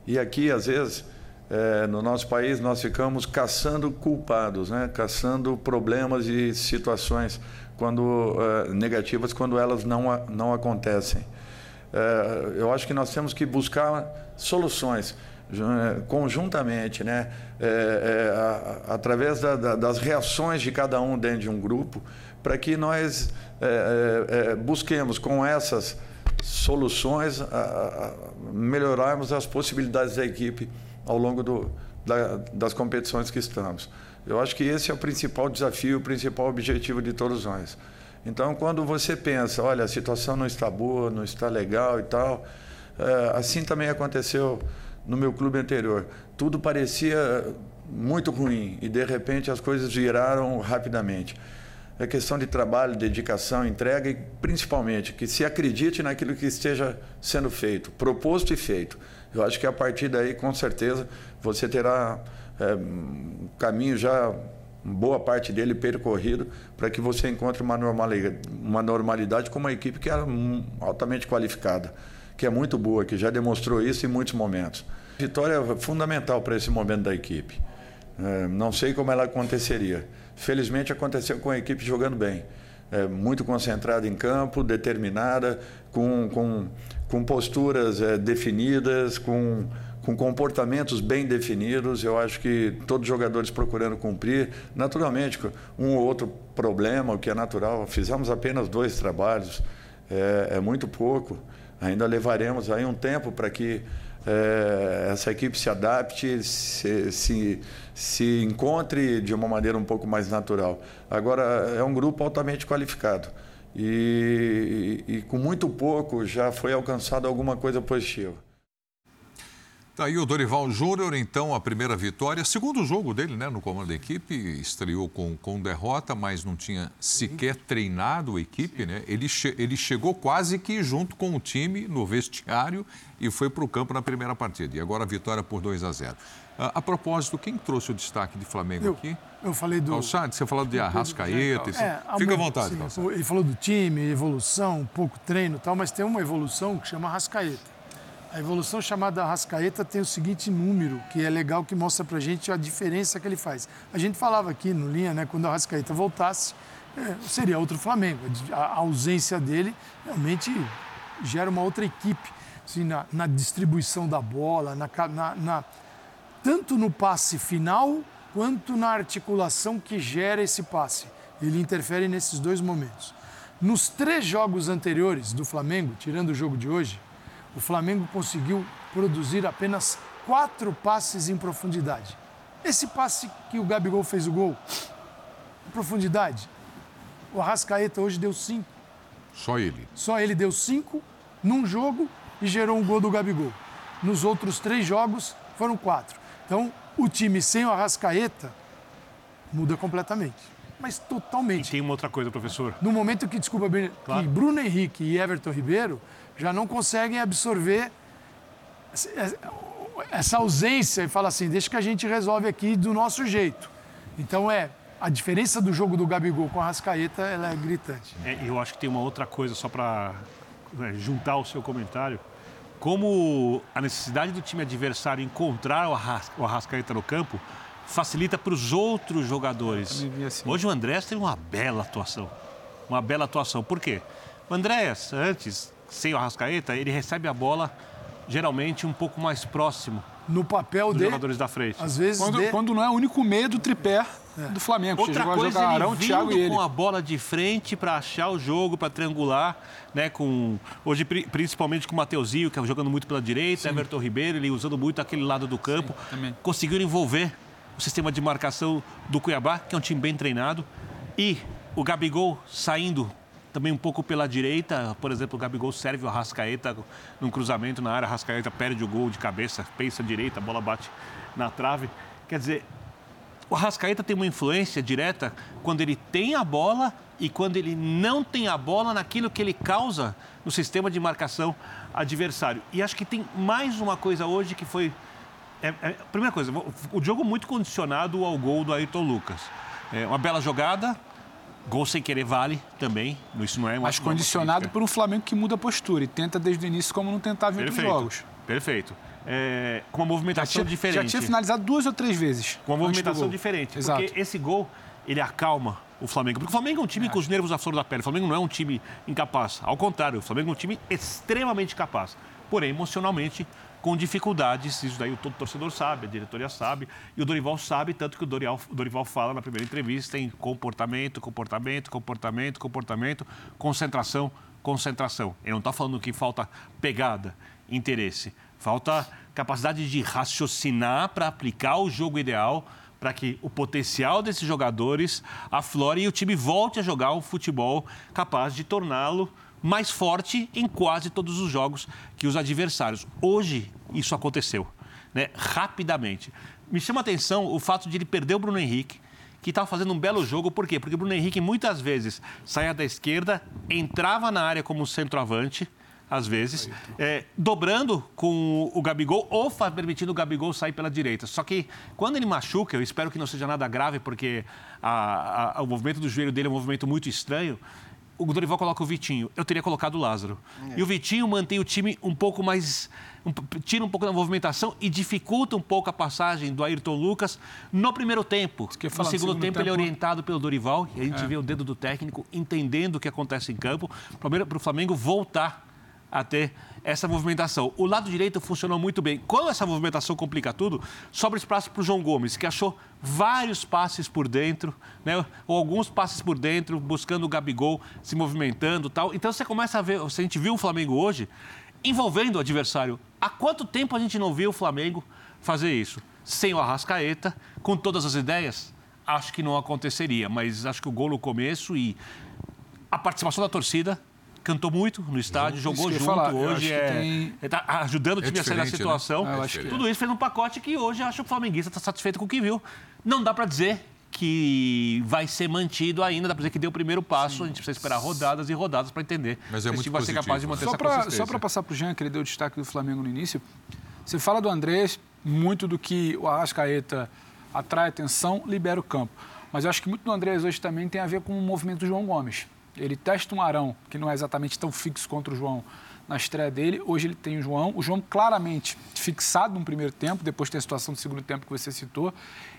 E aqui, às vezes, é, no nosso país nós ficamos caçando culpados, né? caçando problemas e situações quando é, negativas quando elas não, não acontecem. É, eu acho que nós temos que buscar soluções é, conjuntamente, né? É, é, a, através da, da, das reações de cada um dentro de um grupo, para que nós busquemos com essas soluções a melhorarmos as possibilidades da equipe ao longo do, da, das competições que estamos. Eu acho que esse é o principal desafio, o principal objetivo de todos nós. Então, quando você pensa, olha, a situação não está boa, não está legal e tal, é, assim também aconteceu no meu clube anterior. Tudo parecia muito ruim e, de repente, as coisas viraram rapidamente. É questão de trabalho, dedicação, entrega e, principalmente, que se acredite naquilo que esteja sendo feito, proposto e feito. Eu acho que a partir daí, com certeza, você terá é, um caminho já, boa parte dele percorrido, para que você encontre uma normalidade, uma normalidade com uma equipe que é altamente qualificada, que é muito boa, que já demonstrou isso em muitos momentos. Vitória é fundamental para esse momento da equipe. É, não sei como ela aconteceria. Felizmente aconteceu com a equipe jogando bem. É, muito concentrada em campo, determinada, com, com com posturas é, definidas, com, com comportamentos bem definidos. Eu acho que todos os jogadores procurando cumprir. Naturalmente, um ou outro problema, o que é natural. Fizemos apenas dois trabalhos, é, é muito pouco. Ainda levaremos aí um tempo para que é, essa equipe se adapte, se, se, se encontre de uma maneira um pouco mais natural. Agora, é um grupo altamente qualificado e, e, com muito pouco já foi alcançado alguma coisa positiva. Tá aí o Dorival Júnior, então, a primeira vitória. Segundo jogo dele, né, no comando da equipe, estreou com, com derrota, mas não tinha sequer treinado a equipe, né? Ele, che ele chegou quase que junto com o time no vestiário e foi para o campo na primeira partida. E agora a vitória por 2 a 0. A, a propósito, quem trouxe o destaque de Flamengo Eu, aqui? eu falei do. Calçade, você falou de Arrascaeta. e- É, Fica à vontade, sim, Calçade. Ele falou do time, evolução, pouco treino e tal, mas tem uma evolução que chama Rascaeta. A evolução chamada Rascaeta tem o seguinte número, que é legal, que mostra pra gente a diferença que ele faz. A gente falava aqui no Linha, né, quando a Rascaeta voltasse, é, seria outro Flamengo. A, ausência dele realmente gera uma outra equipe, assim, na, na distribuição da bola, na, na- na, tanto no passe final quanto na articulação que gera esse passe. Ele interfere nesses dois momentos. Nos três jogos anteriores do Flamengo, tirando o jogo de hoje, o Flamengo conseguiu produzir apenas quatro passes em profundidade. Esse passe que o Gabigol fez o gol, em profundidade, o Arrascaeta hoje deu cinco. Só ele. Só ele deu cinco num jogo e gerou um gol do Gabigol. Nos outros três jogos foram quatro. Então, o time sem o Arrascaeta muda completamente. Mas E totalmente. tem uma outra coisa, professor. No momento que, desculpa, Claro. que Bruno Henrique e Everton Ribeiro já não conseguem absorver essa- essa ausência e falar assim, deixa que a gente resolve aqui do nosso jeito. Então é, a diferença do jogo do Gabigol com a Arrascaeta, ela é gritante. É, eu acho que tem uma outra coisa só para juntar o seu comentário. Como a necessidade do time adversário encontrar o, Arras, o Arrascaeta no campo facilita para os outros jogadores. vi assim. Hoje o Andrés teve uma bela atuação. Uma bela atuação. Por quê? O Andrés, antes, sem o Arrascaeta, ele recebe a bola geralmente um pouco mais próximo No papel dos jogadores da frente. às vezes, Quando, de- quando não é o único meio do tripé do Flamengo. Outra coisa, jogar ele Arão, vindo Thiago e ele. com a bola de frente para achar o jogo, para triangular, né? Com hoje pri- principalmente com o Mateuzinho, que é jogando muito pela direita, Everton Ribeiro, ele usando muito aquele lado do campo, também. conseguiram envolver o sistema de marcação do Cuiabá, que é um time bem treinado, e o Gabigol saindo também um pouco pela direita, por exemplo, o Gabigol serve o Arrascaeta num cruzamento na área, Arrascaeta perde o gol de cabeça, pensa direita, a bola bate na trave. Quer dizer, o Arrascaeta tem uma influência direta quando ele tem a bola e quando ele não tem a bola naquilo que ele causa no sistema de marcação adversário. E acho que tem mais uma coisa hoje que foi. é- é- primeira coisa, o jogo muito condicionado ao gol do Ayrton Lucas. É uma bela jogada, gol sem querer vale também. Isso não é uma Mas condicionado por um Flamengo que muda a postura e tenta desde o início como não tentava em outros jogos. Perfeito. É, com uma movimentação Já tinha, diferente. já tinha finalizado duas ou três vezes. Com uma movimentação diferente. Exato. Porque esse gol, ele acalma o Flamengo. Porque o Flamengo é um time com os nervos à flor da pele. O Flamengo não é um time incapaz. Ao contrário, o Flamengo é um time extremamente capaz. Porém, emocionalmente, com dificuldades. Isso daí todo torcedor sabe, a diretoria sabe. E o Dorival sabe, tanto que o Dorival, Dorival fala na primeira entrevista em comportamento, comportamento, comportamento, comportamento, concentração, concentração. Ele não está falando que falta pegada, interesse. Falta capacidade de raciocinar para aplicar o jogo ideal para que o potencial desses jogadores aflore e o time volte a jogar um futebol capaz de torná-lo mais forte em quase todos os jogos que os adversários. Hoje isso aconteceu, né? rapidamente. Me chama a atenção o fato de ele perder o Bruno Henrique, que estava fazendo um belo jogo. Por quê? Porque o Bruno Henrique muitas vezes saía da esquerda, entrava na área como centroavante, às vezes, é, dobrando com o Gabigol ou permitindo o Gabigol sair pela direita. Só que quando ele machuca, eu espero que não seja nada grave, porque a- a- o movimento do joelho dele é um movimento muito estranho. O Dorival coloca o Vitinho. Eu teria colocado o Lázaro. E o Vitinho mantém o time um pouco mais. um tira um pouco da movimentação e dificulta um pouco a passagem do Ayrton Lucas no primeiro tempo. No falar, no segundo, segundo tempo, ele é tempo- orientado pelo Dorival. E a gente vê o dedo do técnico entendendo o que acontece em campo. Para o Flamengo voltar a ter essa movimentação. O lado direito funcionou muito bem. Quando essa movimentação complica tudo, sobra espaço para o João Gomes, que achou vários passes por dentro, né? ou alguns passes por dentro, buscando o Gabigol, se movimentando tal. Então você começa a ver, a gente viu o Flamengo hoje, envolvendo o adversário. Há quanto tempo a gente não viu o Flamengo fazer isso? Sem o Arrascaeta, com todas as ideias? Acho que não aconteceria, mas acho que o gol no começo e a participação da torcida cantou muito no estádio, jogou junto. falar, Hoje é, tem- ele tá ajudando o time a sair da né? situação. É, que- Tudo isso fez um pacote que hoje acho que o flamenguista está satisfeito com o que viu. Não dá para dizer que vai ser mantido ainda, dá para dizer que deu o primeiro passo. A gente precisa esperar rodadas e rodadas para entender Mas é se muito time vai ser capaz de positivo, manter Só essa para consistência. só para passar para o Jean, que ele deu o destaque do Flamengo no início, você fala do Andrés, muito do que o Arrascaeta atrai atenção, libera o campo. Mas eu acho que muito do Andrés hoje também tem a ver com o movimento do João Gomes. Ele testa um Arão, que não é exatamente tão fixo contra o João na estreia dele. Hoje ele tem o João. O João claramente fixado no primeiro tempo, depois tem a situação do segundo tempo que você citou.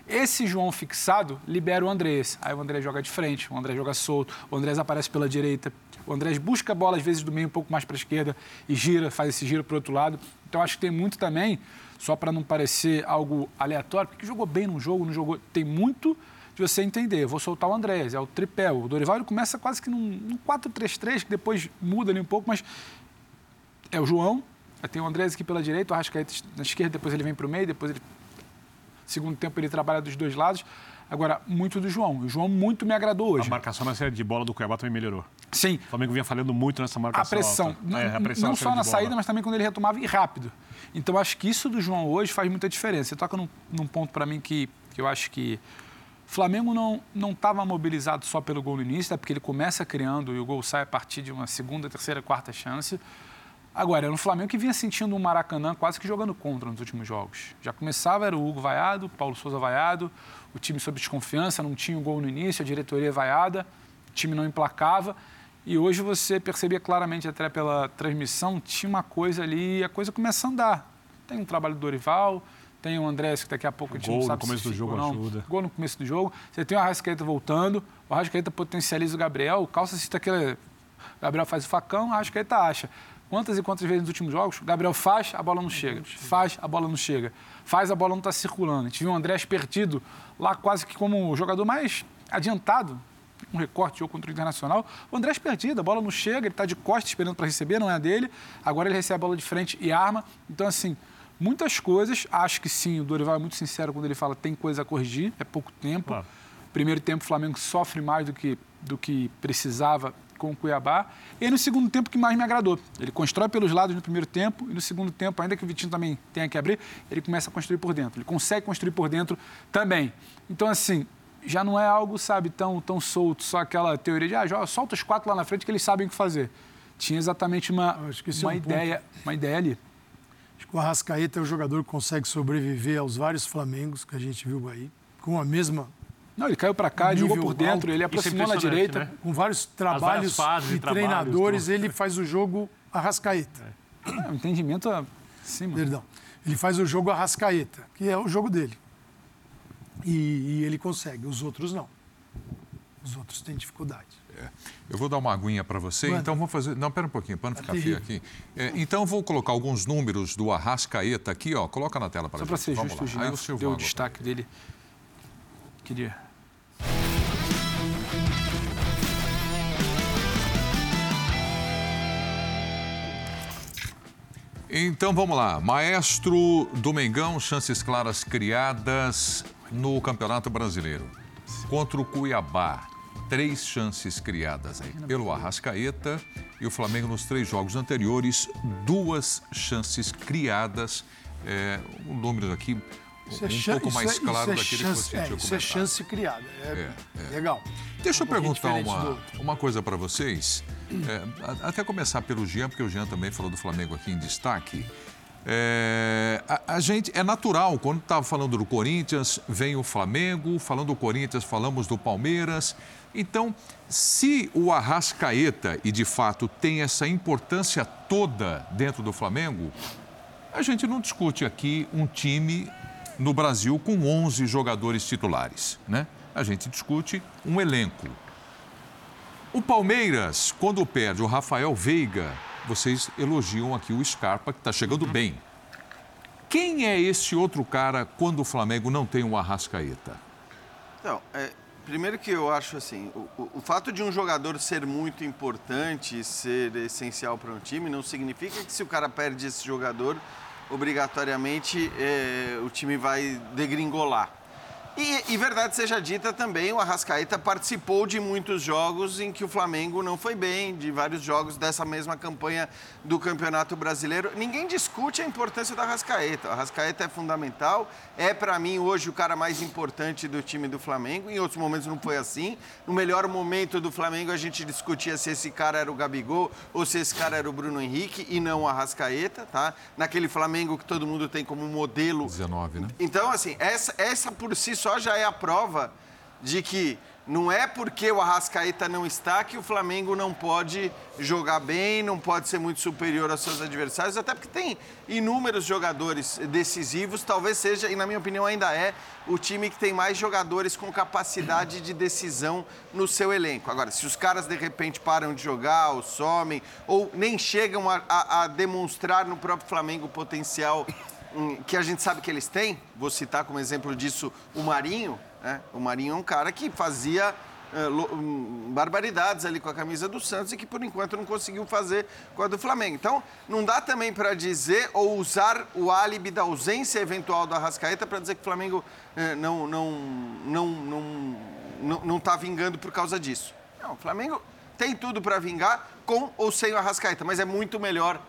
Esse João fixado libera o Andrés. Aí o Andrés joga de frente, o Andrés joga solto, o Andrés aparece pela direita. O Andrés busca a bola, às vezes, do meio um pouco mais para a esquerda e gira, faz esse giro para o outro lado. Então, acho que tem muito também, só para não parecer algo aleatório, porque jogou bem num jogo, não jogou. Tem muito de você entender. Eu vou soltar o Andrés, é o tripé. O Dorival ele começa quase que num, num 4-3-3, que depois muda ali um pouco, mas é o João, tem o Andrés aqui pela direita, o Arrascaeta na esquerda, depois ele vem para o meio, depois ele. Segundo tempo ele trabalha dos dois lados. Agora, muito do João. O João muito me agradou A hoje. marcação na saída de bola do Cuiabá também melhorou. Sim, O Flamengo vinha falhando muito nessa a marcação. pressão. alta. Não, É, a pressão não saída só na bola. saída, mas também quando ele retomava e rápido. Então, acho que isso do João hoje faz muita diferença. Você toca num, num ponto para mim que, que eu acho que Flamengo não estava mobilizado só pelo gol no início, é porque ele começa criando e o gol sai a partir de uma segunda, terceira, quarta chance. Agora, era um Flamengo que vinha sentindo um Maracanã quase que jogando contra nos últimos jogos. Já começava, era o Hugo vaiado, Paulo Souza vaiado, o time sob desconfiança, não tinha o gol no início, a diretoria vaiada, o time não emplacava. E hoje você percebia claramente, até pela transmissão, tinha uma coisa ali, a coisa começa a andar. Tem um trabalho do Dorival, tem o Andrés, que daqui a pouco a gente Gol não no sabe começo se do jogo ou não. ajuda. Gol no começo do jogo. Você tem o Arrascaeta voltando, o Arrascaeta potencializa o Gabriel, o Calça cita aquele... O Gabriel faz o facão, o Arrascaeta acha. Quantas e quantas vezes nos últimos jogos, o Gabriel faz, a bola não chega. Faz, a bola não chega. Faz, a bola não está circulando. A gente viu o Andrés perdido lá quase que como o jogador mais adiantado. Um recorte de jogo contra o Internacional. O Andrés perdido, a bola não chega, ele está de costas esperando para receber, não é a dele. Agora ele recebe a bola de frente e arma. Então, assim, muitas coisas. Acho que sim, o Dorival é muito sincero quando ele fala tem coisa a corrigir, é pouco tempo. Claro. Primeiro tempo, o Flamengo sofre mais do que, do que precisava com o Cuiabá. E aí, no segundo tempo, que mais me agradou. Ele constrói pelos lados no primeiro tempo e no segundo tempo, ainda que o Vitinho também tenha que abrir, ele começa a construir por dentro. Ele consegue construir por dentro também. Então, assim, já não é algo, sabe, tão, tão solto, só aquela teoria de, ah, joga, solta os quatro lá na frente que eles sabem o que fazer. Tinha exatamente uma, é uma, um ponto. ideia, uma ideia ali. Acho que o Arrascaeta é o jogador que consegue sobreviver aos vários Flamengos que a gente viu aí, com a mesma, Não, ele caiu para cá, jogou por dentro, alto. ele aproximou na impressionante, direita. né? com vários trabalhos fases de e trabalhos, treinadores, tudo. ele faz o jogo Arrascaeta. É, um entendimento acima. Perdão. Ele faz o jogo Arrascaeta, que é o jogo dele. E, e ele consegue, os outros não. Os outros têm dificuldade. Eu vou dar uma aguinha para você, Manda. então vou fazer. Não, pera um pouquinho, para não ficar feio aqui. É, então vou colocar alguns números do Arrascaeta aqui, ó. Coloca na tela para Só para ser Vamos justo, o lá. Silvio deu o agora. destaque dele. Queria. Então vamos lá. Maestro Domengão, chances claras criadas no Campeonato Brasileiro. Contra o Cuiabá, três chances criadas aí pelo Arrascaeta e o Flamengo nos três jogos anteriores, duas chances criadas. É, um número aqui Isso é um chan- pouco isso mais é- isso claro é daquele que chance- você é, tinha Isso é comentado. chance criada. É, legal. Deixa eu Um pouquinho perguntar uma, uma coisa para vocês. É, até começar pelo Jean, porque o Jean também falou do Flamengo aqui em destaque. É, a, a gente é natural, quando estava falando do Corinthians, vem o Flamengo, falando do Corinthians, falamos do Palmeiras. Então, se o Arrascaeta, e de fato tem essa importância toda dentro do Flamengo, a gente não discute aqui um time no Brasil com 11 jogadores titulares, né? A gente discute um elenco. O Palmeiras, quando perde o Rafael Veiga, vocês elogiam aqui o Scarpa, que está chegando bem. Quem é esse outro cara quando o Flamengo não tem um Arrascaeta? Então, é, primeiro que eu acho assim, o, o- fato de um jogador ser muito importante, ser essencial para um time, não significa que se o cara perde esse jogador, obrigatoriamente é, o time vai degringolar. E, e, verdade seja dita também, o Arrascaeta participou de muitos jogos em que o Flamengo não foi bem, de vários jogos dessa mesma campanha do Campeonato Brasileiro. Ninguém discute a importância do Arrascaeta. O Arrascaeta é fundamental, é para mim hoje o cara mais importante do time do Flamengo. Em outros momentos não foi assim. No melhor momento do Flamengo a gente discutia se esse cara era o Gabigol ou se esse cara era o Bruno Henrique e não o Arrascaeta, tá? Naquele Flamengo que todo mundo tem como modelo. 19, né? Então, assim, essa, essa por si só já é a prova de que não é porque o Arrascaeta não está que o Flamengo não pode jogar bem, não pode ser muito superior aos seus adversários, até porque tem inúmeros jogadores decisivos, talvez seja, e na minha opinião ainda é, o time que tem mais jogadores com capacidade de decisão no seu elenco. Agora, se os caras de repente param de jogar, ou somem, ou nem chegam a, a, a demonstrar no próprio Flamengo o potencial que a gente sabe que eles têm, vou citar como exemplo disso o Marinho, né? O Marinho é um cara que fazia uh, barbaridades ali com a camisa do Santos e que por enquanto não conseguiu fazer com a do Flamengo. Então, não dá também para dizer ou usar o álibi da ausência eventual do Arrascaeta para dizer que o Flamengo não não não não não não está vingando por causa disso. Não, o Flamengo tem tudo para vingar com ou sem o Arrascaeta, mas é muito melhor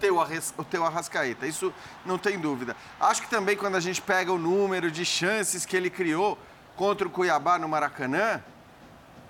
ter o, o teu Arrascaeta, isso não tem dúvida. Acho que também quando a gente pega o número de chances que ele criou, contra o Cuiabá no Maracanã,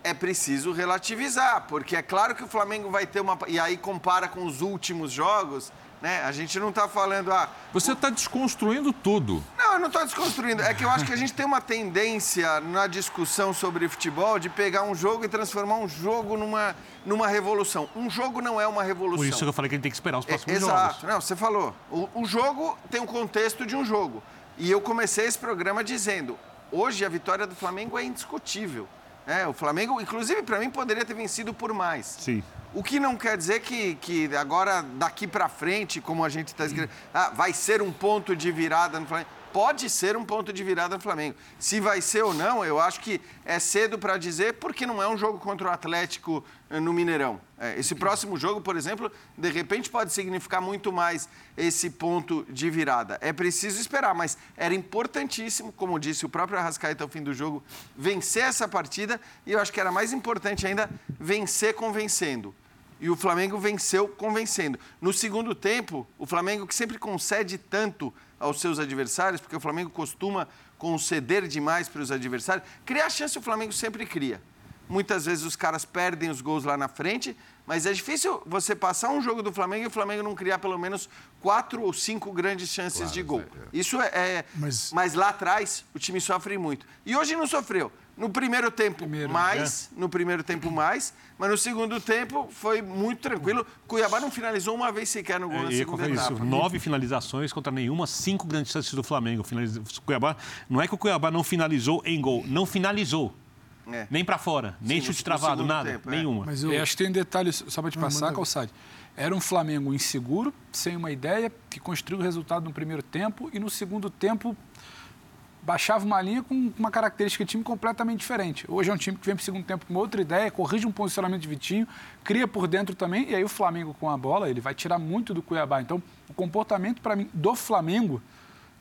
é preciso relativizar, porque é claro que o Flamengo vai ter uma. E aí compara com os últimos jogos, né? A gente não está falando. Ah, Você está desconstruindo tudo. Não, eu não estou desconstruindo. É que eu acho que a gente tem uma tendência na discussão sobre futebol de pegar um jogo e transformar um jogo numa, numa revolução. Um jogo não é uma revolução. Por isso que eu falei que a gente tem que esperar os próximos é, jogos. Exato. Não, você falou. O, o jogo tem um contexto de um jogo. E eu comecei esse programa dizendo: hoje a vitória do Flamengo é indiscutível. É, o Flamengo, inclusive, para mim, poderia ter vencido por mais. Sim. O que não quer dizer que, que agora, daqui para frente, como a gente está escrevendo, ah, vai ser um ponto de virada no Flamengo pode ser um ponto de virada no Flamengo. Se vai ser ou não, eu acho que é cedo para dizer, porque não é um jogo contra o Atlético eh, no Mineirão. É, esse próximo jogo, por exemplo, de repente pode significar muito mais esse ponto de virada. É preciso esperar, mas era importantíssimo, como disse o próprio Arrascaeta ao fim do jogo, vencer essa partida e eu acho que era mais importante ainda vencer convencendo e o Flamengo venceu convencendo. No segundo tempo, o Flamengo que sempre concede tanto aos seus adversários, porque o Flamengo costuma conceder demais para os adversários. Criar chance o Flamengo sempre cria. Muitas vezes os caras perdem os gols lá na frente, mas é difícil você passar um jogo do Flamengo e o Flamengo não criar pelo menos quatro ou cinco grandes chances claro, de gol. É, é. Isso é. é mas... mas... lá atrás o time sofre muito. E hoje não sofreu. No primeiro tempo, primeiro, mais. É. No primeiro tempo, mais. Mas no segundo tempo, foi muito tranquilo. Cuiabá não finalizou uma vez sequer no gol é, na segunda etapa. Isso. Nove finalizações contra nenhuma, cinco grandes chances do Flamengo. Cuiabá, não é que o Cuiabá não finalizou em gol, não finalizou. É. Nem para fora, nem Sim, chute travado, nada, tempo, é. nenhuma. Mas eu... eu... acho que tem um detalhe, só para te passar, Calçade. Era um Flamengo inseguro, sem uma ideia, que construiu o resultado no primeiro tempo e no segundo tempo baixava uma linha com uma característica de time completamente diferente. Hoje é um time que vem para o segundo tempo com outra ideia, corrige um posicionamento de Vitinho, cria por dentro também, e aí o Flamengo com a bola, ele vai tirar muito do Cuiabá. Então, o comportamento, para mim, do Flamengo,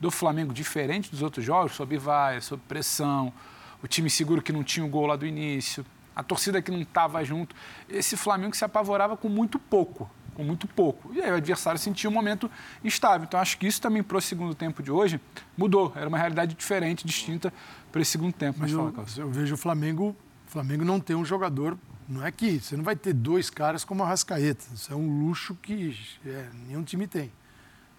do Flamengo, diferente dos outros jogos, sob vaia, sob pressão, o time seguro que não tinha o gol lá do início, a torcida que não estava junto, esse Flamengo se apavorava com muito pouco com muito pouco. E aí o adversário sentia um momento instável. Então acho que isso também para o segundo tempo de hoje mudou. Era uma realidade diferente, distinta para esse segundo tempo. Mas, Mas fala, eu, eu vejo o Flamengo, o Flamengo não tem um jogador. Não é que você não vai ter dois caras como a Rascaeta. Isso é um luxo que é, nenhum time tem.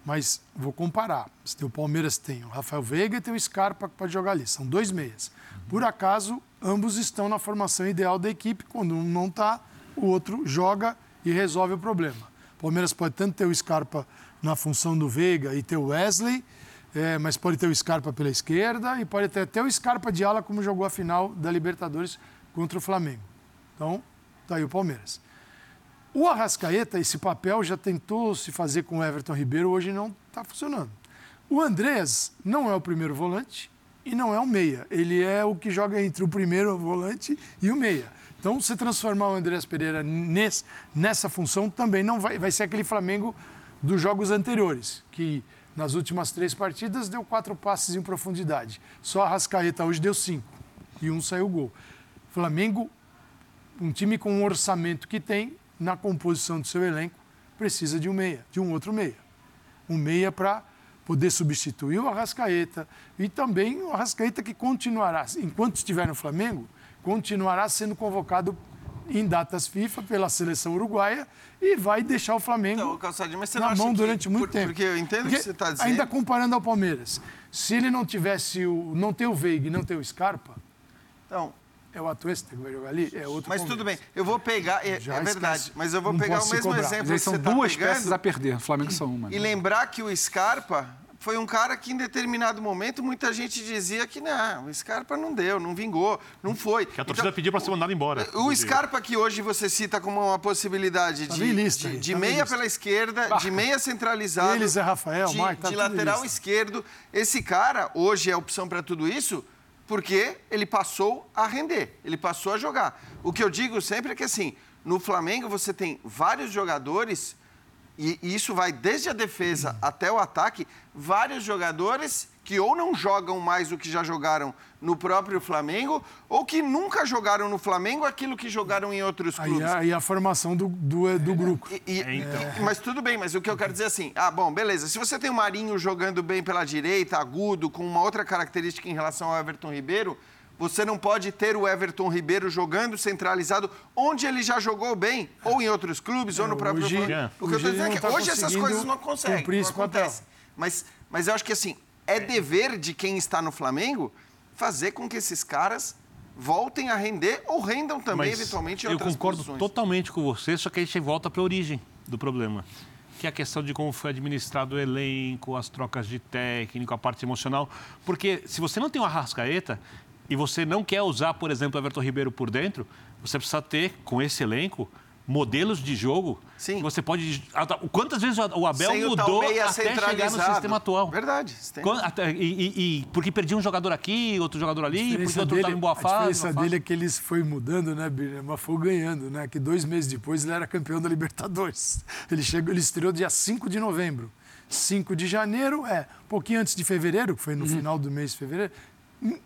Mas vou comparar. Você tem o Palmeiras tem o Rafael Veiga e tem o Scarpa que pode jogar ali. São dois meias. Por acaso, ambos estão na formação ideal da equipe. Quando um não está, o outro joga e resolve o problema. O Palmeiras pode tanto ter o Scarpa na função do Veiga e ter o Wesley, é, mas pode ter o Scarpa pela esquerda e pode ter até o Scarpa de ala, como jogou a final da Libertadores contra o Flamengo. Então, tá aí o Palmeiras. O Arrascaeta, esse papel já tentou se fazer com o Everton Ribeiro, hoje não está funcionando. O Andrés não é o primeiro volante e não é o meia. Ele é o que joga entre o primeiro volante e o meia. Então, se transformar o Andrés Pereira nesse, nessa função, também não vai, vai ser aquele Flamengo dos jogos anteriores, que Nas últimas três partidas, deu quatro passes em profundidade. Só a Rascaeta hoje deu cinco. E um saiu gol. Flamengo, um time com o orçamento que tem, na composição do seu elenco, precisa de um meia, de um outro meia. Um meia para poder substituir o Arrascaeta. E também o Arrascaeta que continuará, enquanto estiver no Flamengo, continuará sendo convocado em datas FIFA pela seleção uruguaia e vai deixar o Flamengo Então, Calçadinho, mas você na mão que- durante muito por- tempo. porque eu entendo o que você tá dizendo. Ainda comparando ao Palmeiras, se ele não tivesse o não ter o Veiga e não ter o Scarpa, Então, é o Atuesta que vai jogar ali, é outro mas tudo bem, Palmeiras. eu vou pegar, é, é verdade, mas eu vou Não pegar o mesmo exemplo Mas que são você tá duas pegando peças a perder. O Flamengo são uma. e lembrar que o Scarpa foi um cara que em determinado momento muita gente dizia que não, o Scarpa não deu, não vingou, não foi. Que a torcida pediu para ser mandado embora. Então, O Scarpa que hoje você cita como uma possibilidade Tá de, lista de, de tá meia pela esquerda, de meia centralizado, Ele, Zé Rafael, de, tá de lateral lista. esquerdo. Esse cara hoje é opção para tudo isso porque ele passou a render, ele passou a jogar. O que eu digo sempre é que assim, no Flamengo você tem vários jogadores e isso vai desde a defesa até o ataque, vários jogadores que ou não jogam mais o que já jogaram no próprio Flamengo, ou que nunca jogaram no Flamengo aquilo que jogaram em outros Aí, clubes. a- aí a formação do, do, do grupo. E- e- É, então. e- mas tudo bem, mas o que eu quero dizer é assim, ah, bom, beleza. Se você tem o Marinho jogando bem pela direita, agudo, com uma outra característica em relação ao Everton Ribeiro, você não pode ter o Everton Ribeiro jogando centralizado onde ele já jogou bem, ou em outros clubes, ou no próprio hoje- que eu tô dizendo é que tá hoje essas coisas não conseguem, não acontece. Mas, mas eu acho que assim, é dever de quem está no Flamengo fazer com que esses caras voltem a render ou rendam também, Mas eventualmente, em eu outras concordo posições. totalmente com você, só que a gente volta para a origem do problema. Que é a questão de como foi administrado o elenco, as trocas de técnico, a parte emocional. Porque se você não tem uma rascaeta e você não quer usar, por exemplo, o Everton Ribeiro por dentro, você precisa ter, com esse elenco, modelos de jogo Sim. que você pode... Quantas vezes o Abel Sem o mudou meia até chegar no sistema atual? Verdade. e, e- e- porque perdia um jogador aqui, outro jogador ali, porque diferença outro estava em boa a fase. diferença boa fase. dele é que ele foi mudando, né, Birner? Mas foi ganhando, né? Que dois meses depois ele era campeão da Libertadores. Ele chegou, ele estreou dia 5 de novembro. 5 de janeiro, é, um pouquinho antes de fevereiro, que foi Uhum. no final do mês de fevereiro.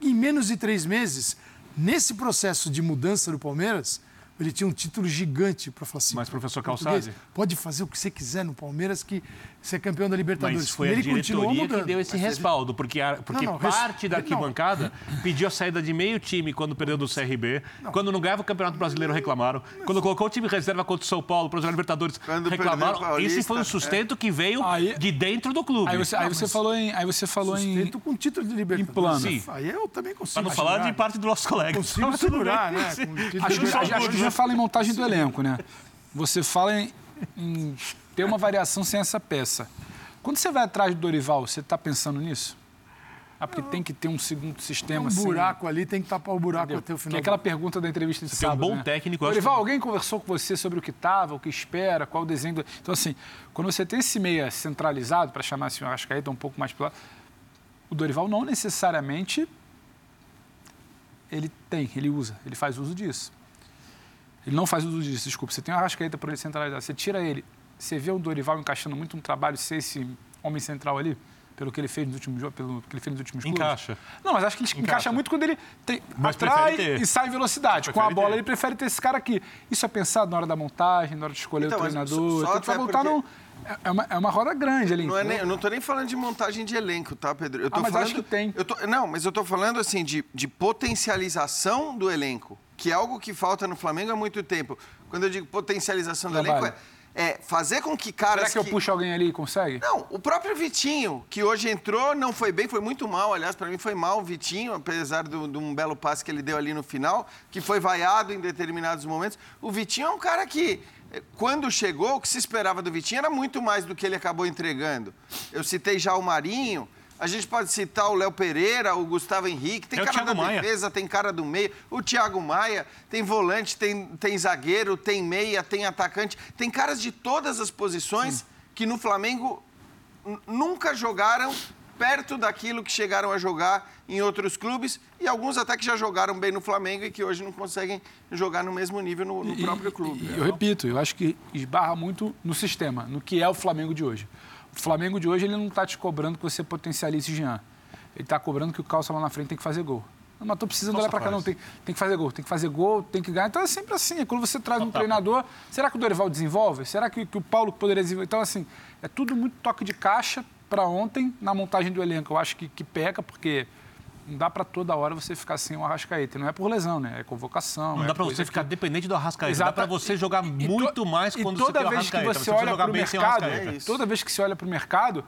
Em, menos de três meses, nesse processo de mudança do Palmeiras, ele tinha um título gigante para falar assim. Mas, professor Calçade? Pode fazer o que você quiser no Palmeiras, que é campeão da Libertadores. Mas foi a ele diretoria que deu esse respaldo, porque, a- porque Não, não, res- parte da não. arquibancada pediu a saída de meio time quando perdeu do CRB, quando não ganhava o Campeonato Brasileiro reclamaram, quando colocou o time reserva contra o São Paulo para jogar Libertadores Quando reclamaram. Paulista, Esse foi um sustento que veio Aí- de dentro do clube. Aí você, aí você falou em. Aí você falou em. Sustento com título de Libertadores. plano. Sim. Aí eu também consigo. Para não falar de parte dos nossos colegas. Consigo segurar, né? Acho, que- você fala em montagem do elenco, né? Você fala em, em ter uma variação sem essa peça. Quando você vai atrás do Dorival, você está pensando nisso? Ah, porque tem que ter um segundo Tem sistema um assim. buraco ali, tem que tapar o buraco entendeu? até o Que final. é aquela pergunta da entrevista de Você tem um sábado, bom né? técnico, acho Dorival, que- alguém conversou com você sobre o que estava, o que espera, qual o desenho do... Então, assim, quando você tem esse meia centralizado, para chamar assim, o Arrascaeta um pouco mais lado, o Dorival não necessariamente ele tem, ele usa, ele faz uso disso. Ele não faz uso disso, desculpa. Você tem uma Arrascaeta para ele centralizar, você tira ele, você vê o Dorival encaixando muito um trabalho, ser esse homem central ali, pelo que ele fez nos últimos jogos, pelo que ele fez nos últimos clubes. Encaixa. Não, mas acho que ele encaixa, Encaixa. muito quando ele tem, Mas atrai e sai em velocidade. Com a bola, ter. ele prefere ter esse cara aqui. Isso é pensado na hora da montagem, na hora de escolher Então, o treinador. só- só Então, até voltar porque- num- é- uma, é uma roda grande ali. Não é nem, eu não estou nem falando de montagem de elenco, tá, Pedro? Eu tô Ah, mas falando, acho que tem. eu tô- não, mas eu estou falando assim de, de potencialização do elenco, que é algo que falta no Flamengo há muito tempo. Quando eu digo potencialização do elenco, é, é fazer com que caras Será que eu que- puxo alguém ali e consegue? Não, o próprio Vitinho, que hoje entrou, não foi bem, foi muito mal. Aliás, para mim foi mal o Vitinho, apesar de um belo passe que ele deu ali no final, que foi vaiado em determinados momentos. O Vitinho é um cara que, eh, quando chegou, o que se esperava do Vitinho era muito mais do que ele acabou entregando. Eu citei já o Marinho. A gente pode citar o Léo Pereira, o Gustavo Henrique, tem É cara da Maia. defesa, tem cara do meio, o Thiago Maia, tem volante, tem, tem zagueiro, tem meia, tem atacante, tem caras de todas as posições que no Flamengo nunca jogaram perto daquilo que chegaram a jogar em outros clubes e alguns até que já jogaram bem no Flamengo e que hoje não conseguem jogar no mesmo nível no, no E- próprio clube. e eu repito, eu acho que esbarra muito no sistema, no que é o Flamengo de hoje. O Flamengo de hoje ele não está te cobrando que você potencialize Jean. Ele está cobrando que o Calça lá na frente tem que fazer gol. Não, mas tô precisando olhar para cá, não. Tem, tem que fazer gol, tem que fazer gol, tem que ganhar. Então é sempre assim. É quando você traz um treinador, será que o Dorival desenvolve? Será que, que o Paulo poderia desenvolver? Então, assim, é tudo muito toque de caixa para ontem na montagem do elenco. Eu acho que, que pega, porque não dá para toda hora você ficar sem o Arrascaeta. Não é por lesão, né? É convocação. Não é dá para você ficar dependente do Arrascaeta. Exato. Dá para você jogar e, muito mais quando você tem o Arrascaeta. Toda vez que você, você olha para o mercado, é toda vez que você olha para o mercado,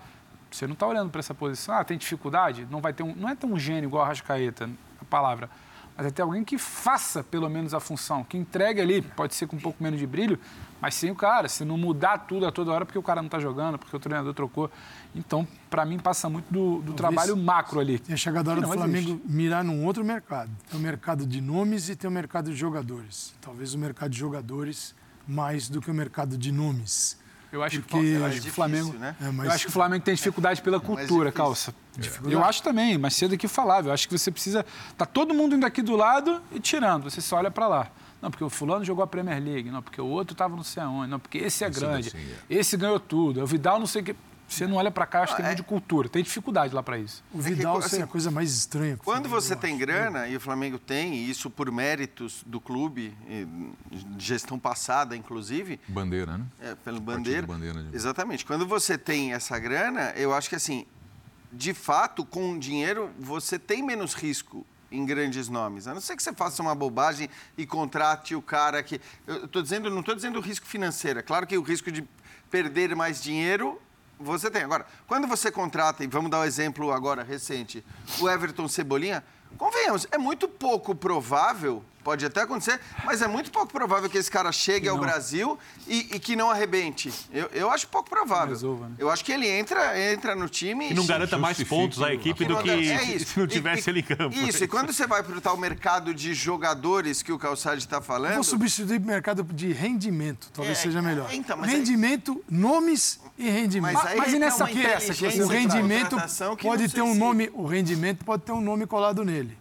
você não está olhando para essa posição. Ah, tem dificuldade? Não vai ter um, não é tão gênio igual o Arrascaeta, a palavra. Mas é ter alguém que faça pelo menos a função, que entregue ali, pode ser com um pouco menos de brilho, mas sem o cara, se não mudar tudo a toda hora porque o cara não está jogando, porque o treinador trocou. Então, para mim, passa muito do, do trabalho macro ali. Tem chegado a hora do Flamengo existe. mirar num outro mercado. Tem o mercado de nomes e tem o mercado de jogadores. Talvez o mercado de jogadores mais do que o mercado de nomes. Eu acho Porque... que, eu acho que o Flamengo, né? é, mas... eu acho que o Flamengo tem dificuldade pela é cultura, calça. É. Eu acho também, mas cedo que falava. Eu acho que você precisa tá todo mundo indo aqui do lado e tirando. Você só olha para lá. Não, porque o fulano jogou a Premier League. Não, porque o outro estava não sei aonde. Não, porque esse é grande. Assim, é. Esse ganhou tudo. O Vidal não sei o que. Você não olha para cá, acho que tem é... de cultura. Tem dificuldade lá para isso. O Vidal é, que, assim, é a coisa mais estranha. Quando você tem grana, e o Flamengo tem, e isso por méritos do clube, gestão passada, inclusive. Bandeira, né? É, pelo bandeira. bandeira de... Exatamente. Quando você tem essa grana, eu acho que assim, de fato, com dinheiro, você tem menos risco em grandes nomes. A não ser que você faça uma bobagem e contrate o cara que. Eu tô dizendo, não estou dizendo o risco financeiro. É claro que o risco de perder mais dinheiro você tem. Agora, quando você contrata, e vamos dar um exemplo agora recente, o Everton Cebolinha, convenhamos, é muito pouco provável Pode até acontecer, mas é muito pouco provável que esse cara chegue ao Brasil e, e, que não arrebente. Eu, eu acho pouco provável. Resolva, né? Eu acho que ele entra, entra no time e. não garanta mais pontos à equipe do que é se não tivesse e, ele em campo. Isso, e quando você vai para o tal mercado de jogadores que o Calçade está falando. vou substituir o mercado de rendimento, talvez é, seja melhor. Então, rendimento, aí... nomes e rendimento. Mas, mas e nessa peça que o rendimento pode ter um se... nome. O rendimento pode ter um nome colado nele.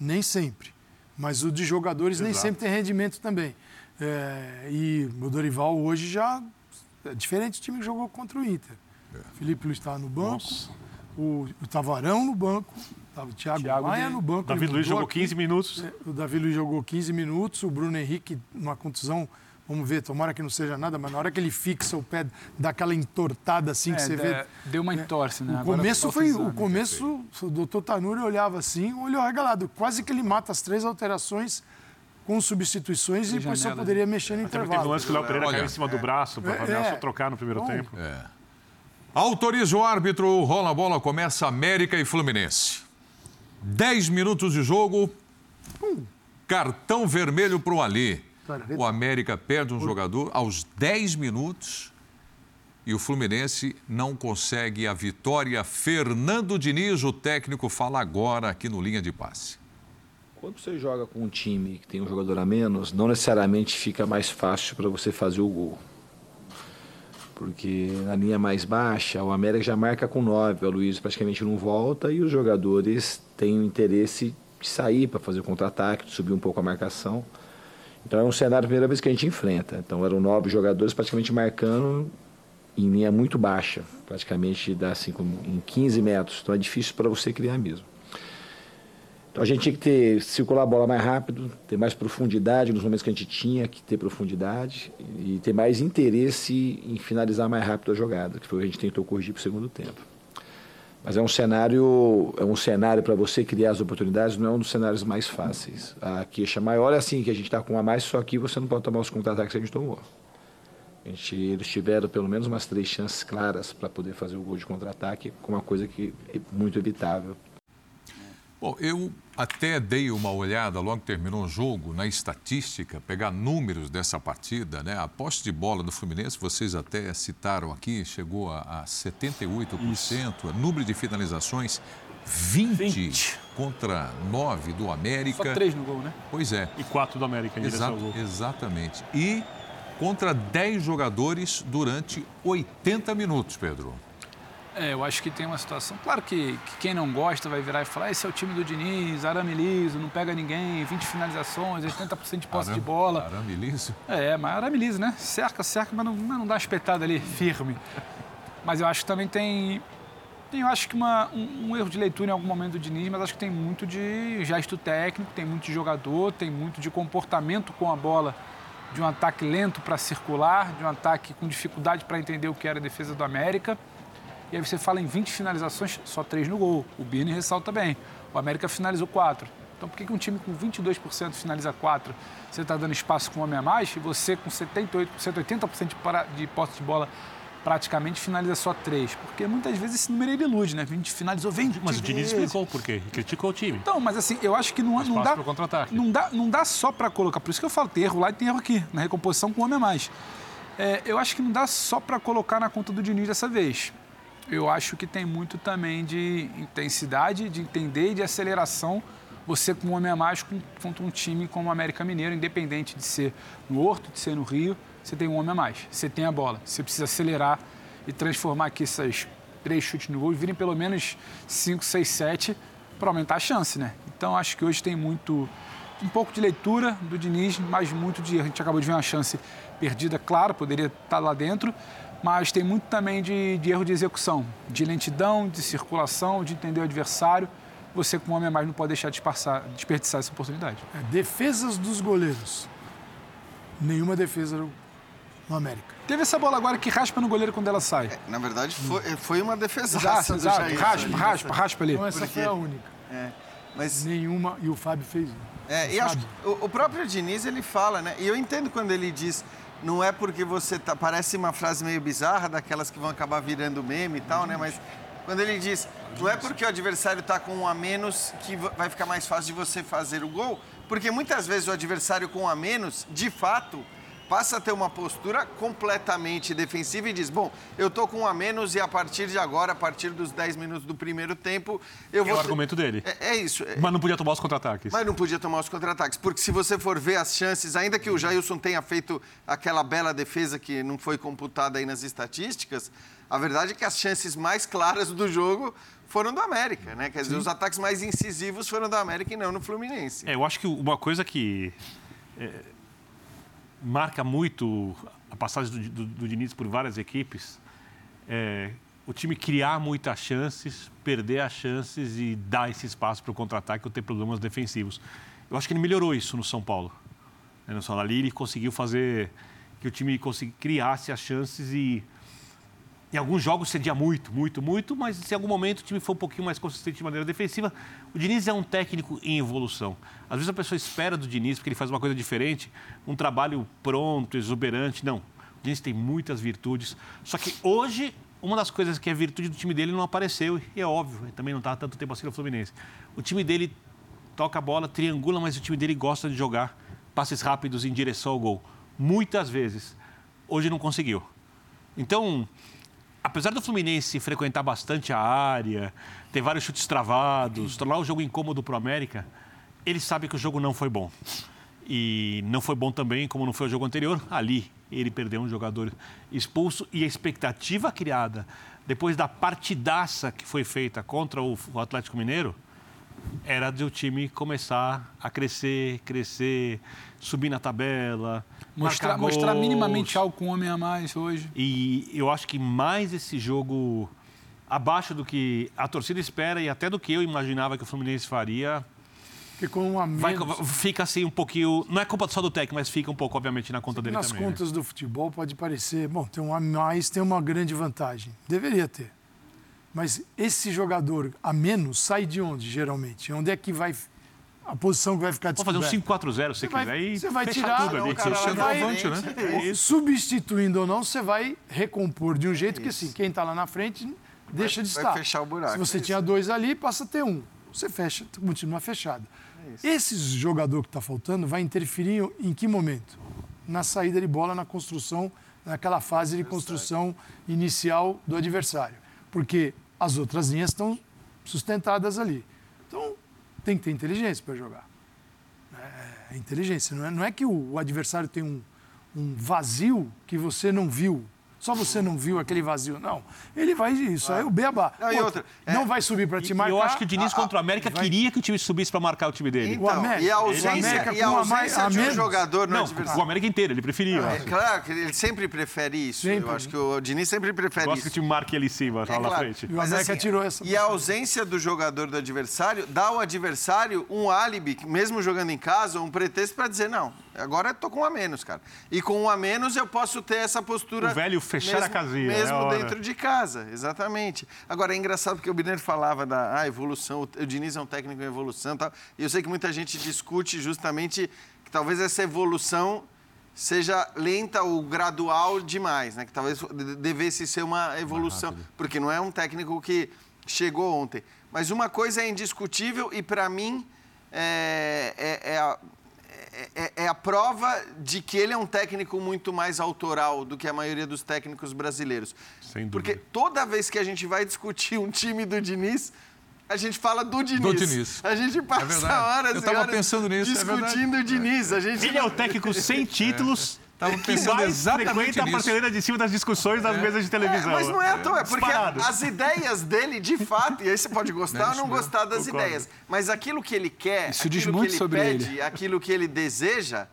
Nem sempre. Mas o de jogadores Exato. nem sempre tem rendimento também. É, e o Dorival hoje já é diferente do time que jogou contra o Inter. É. Felipe Luiz estava no banco, o, o Tavarão no banco, o Thiago, Thiago Maia de... no banco. Davi Luiz jogou aqui. 15 minutos. É, o Davi Luiz jogou 15 minutos, o Bruno Henrique, uma contusão Vamos ver, tomara que não seja nada, mas na hora que ele fixa o pé, dá aquela entortada assim é, que você vê. Deu uma entorse, né? O Agora começo foi. O começo, o doutor Tanuri olhava assim, olhou regalado. Quase que ele mata as três alterações com substituições e depois janela, só poderia né? mexer no intervalo. Teve um lance que o Léo Pereira caiu em cima do braço para é, é, só trocar no primeiro Bom, tempo. É. Autoriza o árbitro, rola a bola, começa América e Fluminense. Dez minutos de jogo, hum. cartão vermelho para o Ali. O América perde um jogador aos 10 minutos e o Fluminense não consegue a vitória. Fernando Diniz, o técnico, fala agora aqui no Linha de Passe. Quando você joga com um time que tem um jogador a menos, não necessariamente fica mais fácil para você fazer o gol. Porque na linha mais baixa, o América já marca com 9, o Luiz praticamente não volta e os jogadores têm o interesse de sair para fazer o contra-ataque, de subir um pouco a marcação. Então é um cenário, primeira vez que a gente enfrenta. Então eram nove jogadores praticamente marcando em linha muito baixa, praticamente dá assim, em 15 metros. Então é difícil para você criar mesmo. Então a gente tinha que ter, circular a bola mais rápido, ter mais profundidade nos momentos que a gente tinha que ter profundidade e ter mais interesse em finalizar mais rápido a jogada, que foi o que a gente tentou corrigir para o segundo tempo. Mas é um cenário, é um cenário para você criar as oportunidades, não é um dos cenários mais fáceis. A queixa maior é assim, que a gente está com a mais, só que você não pode tomar os contra-ataques que a gente tomou. A gente, eles tiveram pelo menos umas três chances claras para poder fazer o gol de contra-ataque, com uma coisa que é muito evitável Bom, eu até dei uma olhada logo que terminou o jogo na estatística, pegar números dessa partida, né? A posse de bola do Fluminense, vocês até citaram aqui, chegou a, a 78%, Isso. número de finalizações 20, 20, contra 9 do América. Só 3 no gol, né? Pois é. E 4 do América em Exato, gol. Exatamente. E contra 10 jogadores durante 80 minutos, Pedro. É, eu acho que tem uma situação. Claro que, que, quem não gosta vai virar e falar: esse é o time do Diniz, arame liso, não pega ninguém, 20 finalizações, 80% de posse arame, de bola. Arame liso? É, mas arame liso, né? Cerca, cerca, mas não, mas não dá espetada ali, firme. Mas eu acho que também tem, tem eu acho que uma, um, um erro de leitura em algum momento do Diniz, mas acho que tem muito de gesto técnico, tem muito de jogador, tem muito de comportamento com a bola, de um ataque lento para circular, de um ataque com dificuldade para entender o que era a defesa do América. E aí você fala em 20 finalizações, só 3 no gol. O Bini ressalta bem. O América finalizou 4. Então por que, um time com 22% finaliza 4? Você está dando espaço com um homem a mais e você com 78%, 80% de, para, de posse de bola praticamente finaliza só 3. Porque muitas vezes esse número ele ilude, né? 20 finalizou 20 Mas o Diniz explicou por quê. Criticou o time. Então, mas assim, eu acho que não, não dá. Não dá, não dá só para colocar. Por isso que eu falo, tem erro lá e tem erro aqui, na recomposição com um homem a mais. É, eu acho que não dá só para colocar na conta do Diniz dessa vez eu acho que tem muito também de intensidade, de entender e de aceleração. Você com um homem a mais contra um time como o América Mineiro, independente de ser no Horto, de ser no Rio, você tem um homem a mais. Você tem a bola. Você precisa acelerar e transformar aqui esses três chutes no gol virem pelo menos 5, 6, 7 para aumentar a chance, né? Então acho que hoje tem muito um pouco de leitura do Diniz, mas muito de a gente acabou de ver uma chance perdida, claro, poderia estar lá dentro, mas tem muito também de, de, erro de execução, de lentidão, de circulação, de entender o adversário. Você, como homem a mais, não pode deixar de desperdiçar essa oportunidade. É, defesas dos goleiros. Nenhuma defesa no, América. Teve essa bola agora que raspa no goleiro quando ela sai. É, na verdade, foi, foi uma defesa. Exato, exato. Raspa, raspa, raspa ali. Então essa Porque... foi a única. É, mas... Nenhuma, e o Fábio fez. É, e acho, o, o próprio Diniz, ele fala, né? E eu entendo quando ele diz não é porque você tá, parece uma frase meio bizarra daquelas que vão acabar virando meme e tal, né? Mas quando ele diz, não é porque o adversário está com um a menos que vai ficar mais fácil de você fazer o gol, porque muitas vezes o adversário com um a menos, de fato, passa a ter uma postura completamente defensiva e diz: Bom, eu estou com um a menos e a partir de agora, a partir dos 10 minutos do primeiro tempo, eu vou. É o argumento dele. É, é isso. Mas não podia tomar os contra-ataques. Mas não podia tomar os contra-ataques, porque se você for ver as chances, ainda que o Jailson tenha feito aquela bela defesa que não foi computada aí nas estatísticas, a verdade é que as chances mais claras do jogo foram do América, né? Quer dizer, Sim. os ataques mais incisivos foram do América e não no Fluminense. É, eu acho que uma coisa que. É marca muito a passagem do, do, do Diniz por várias equipes, é, o time criar muitas chances, perder as chances e dar esse espaço para o contra-ataque ou ter problemas defensivos. Eu acho que ele melhorou isso no São Paulo. Né, no São Paulo ali ele conseguiu fazer que o time criasse as chances e em alguns jogos cedia muito, muito, muito, mas se em algum momento o time foi um pouquinho mais consistente de maneira defensiva, o Diniz é um técnico em evolução. Às vezes a pessoa espera do Diniz, porque ele faz uma coisa diferente, um trabalho pronto, exuberante. Não. O Diniz tem muitas virtudes. Só que hoje, uma das coisas que é virtude do time dele não apareceu, e é óbvio, também não está tanto tempo assim no Fluminense. O time dele toca a bola, triangula, mas o time dele gosta de jogar passes rápidos em direção ao gol. Muitas vezes. Hoje não conseguiu. Então, apesar do Fluminense frequentar bastante a área, ter vários chutes travados, tornar o jogo incômodo para o América, ele sabe que o jogo não foi bom. E não foi bom também, como não foi o jogo anterior. Ali, ele perdeu um jogador expulso e a expectativa criada depois da partidaça que foi feita contra o Atlético Mineiro era de o time começar a crescer, crescer, subir na tabela, mostrar, mostrar minimamente algo com um homem a mais hoje. E eu acho que mais esse jogo abaixo do que a torcida espera e até do que eu imaginava que o Fluminense faria. Ficou um a menos. Vai, fica assim um pouquinho. Não é culpa só do técnico, mas fica um pouco, obviamente, na conta dele Nas também. Nas contas né? do futebol pode parecer, bom, tem um a mais, tem uma grande vantagem. Deveria ter. Mas esse jogador a menos sai de onde, geralmente? Onde é que vai a posição que vai ficar disponível? Vamos fazer um 5-4-0 se você quiser e Você vai tirar tudo ali. Cara, você vai, né? Substituindo ou não, você vai recompor de um jeito que assim, quem está lá na frente deixa vai, de estar. Vai fechar o buraco. Se você é tinha dois ali, passa a ter um. Você fecha, continua fechado. É Esse jogador que está faltando vai interferir em que momento? Na saída de bola, na construção, naquela fase de construção inicial do adversário porque as outras linhas estão sustentadas ali. Então, tem que ter inteligência para jogar. É, é inteligência. Não é, não é que o, adversário tem um, um, vazio que você não viu. Só você não viu aquele vazio. Não. Ele vai isso. Aí o Beabá. Não, Pô, outra, é- Não vai subir para te E marcar. eu acho que o Diniz contra o América vai- queria que o time subisse para marcar o time dele. Então, América- e a o ausência, América e a ausência a de um jogador Não, o América inteiro, ele preferia. eu É claro que ele sempre prefere isso. Sempre. Eu acho que o Diniz sempre prefere isso. que o time marque ali em cima, É lá na claro. frente. E o América tirou essa E a ausência do jogador do adversário dá ao adversário um álibi, mesmo jogando em casa, um pretexto para dizer: não, agora eu tô com um a menos, cara. E com um a menos eu posso ter essa postura. O velho fechar a mesmo, casinha, é a Mesmo hora. dentro de casa, exatamente. Agora é engraçado porque o Biner falava da ah, evolução, o Diniz é um técnico em evolução e tal. E eu sei que muita gente discute justamente que talvez essa evolução seja lenta ou gradual demais, né? Que talvez de- devesse ser uma evolução, porque não é um técnico que chegou ontem. Mas uma coisa é indiscutível e para mim é, é- é a, é- é a prova de que ele é um técnico muito mais autoral do que a maioria dos técnicos brasileiros. Sem dúvida. Porque toda vez que a gente vai discutir um time do Diniz, a gente fala do Diniz. Do Diniz. A gente passa verdade. horas Eu e tava horas pensando nisso, é discutindo o Diniz. A gente Ele é o técnico sem títulos. Tava que pensando exatamente frequenta a prateleira de cima das discussões das mesas de É, televisão. mas não é à toa, é porque Disparado. as ideias dele, de fato, e aí você pode gostar ou não gostar das Concordo. ideias, mas aquilo que ele quer, Isso diz aquilo muito que ele sobre pede, ele. aquilo que ele deseja,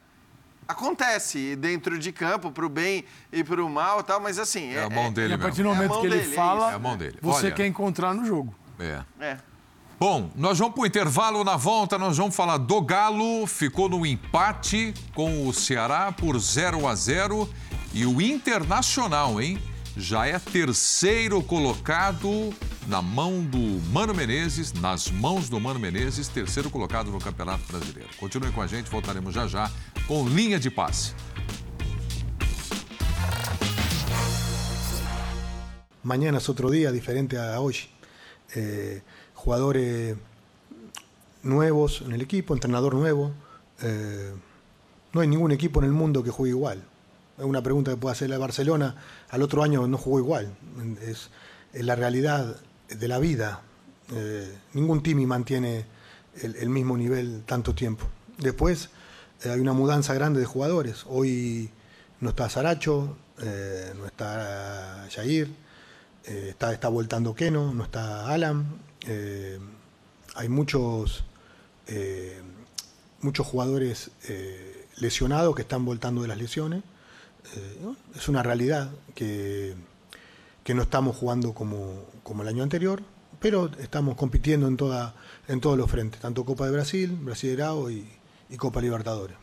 acontece dentro de campo, pro bem e pro mal e tal, mas assim... É a mão E dele a partir do mesmo. É momento mão que ele dele, é fala. É a mão dele. você Olha. quer encontrar no jogo. É. É. Bom, nós vamos para o intervalo. Na volta, nós vamos falar do Galo. Ficou no empate com o Ceará por 0 a 0 E o Internacional, hein? Já é terceiro colocado na mão do Mano Menezes, nas mãos do Mano Menezes, terceiro colocado no Campeonato Brasileiro. Continue com a gente, voltaremos já já com linha de passe. Mañana es otro día diferente a hoy. Eh, jugadores nuevos en el equipo, entrenador nuevo. Eh, no hay ningún equipo en el mundo que juegue igual. Es una pregunta que puede hacerle a Barcelona. Al otro año no jugó igual. Es, la realidad de la vida. Eh, ningún Timi mantiene el, mismo nivel tanto tiempo. Después eh, hay una mudanza grande de jugadores. Hoy no está Saracho, no está Jair, está, está voltando Keno, no está Alan. Eh, hay muchos, eh, muchos jugadores eh, lesionados que están voltando de las lesiones. Es una realidad que, que no estamos jugando como, como el año anterior, pero estamos compitiendo en, toda, en todos los frentes, tanto Copa de Brasil, Brasileirao y, y Copa Libertadores.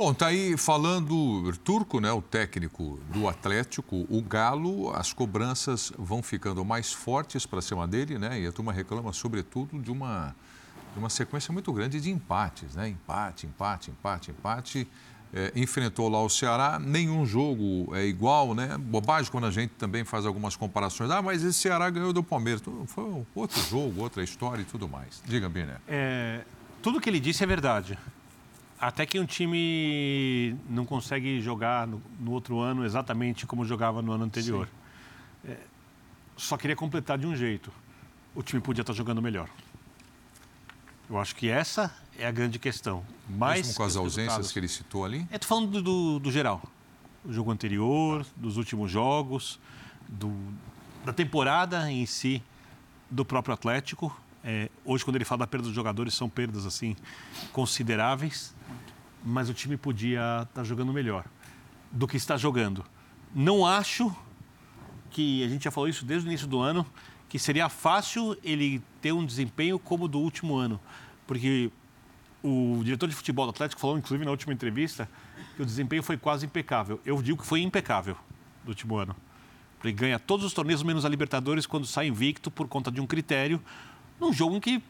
Bom, tá aí falando Turco, né, o técnico do Atlético, o Galo, as cobranças vão ficando mais fortes para cima dele, né? E a turma reclama sobretudo de uma de uma sequência muito grande de empates, né? Empate, empate, empate, empate. É, enfrentou lá o Ceará, nenhum jogo é igual, né? Bobagem quando a gente também faz algumas comparações. Ah, mas esse Ceará ganhou do Palmeiras. Foi outro jogo, outra história e tudo mais. Diga, Biner. É, tudo que ele disse é verdade. Até que um time não consegue jogar no, no outro ano exatamente como jogava no ano anterior. É, só queria completar de um jeito. O time podia estar jogando melhor. Eu acho que essa é a grande questão. Mais Mesmo com as ausências resultados. que ele citou ali. É, tô falando do, do, do geral. O jogo anterior, dos últimos jogos, do, da temporada em si, do próprio Atlético. É, hoje, quando ele fala da perda dos jogadores, são perdas assim consideráveis, mas o time podia estar jogando melhor do que está jogando. Não acho que a gente já falou isso desde o início do ano, que seria fácil ele ter um desempenho como o do último ano, porque o diretor de futebol do Atlético falou, inclusive na última entrevista, que o desempenho foi quase impecável. Eu digo que foi impecável do último ano. Ele ganha todos os torneios menos a Libertadores quando sai invicto por conta de um critério, num jogo em que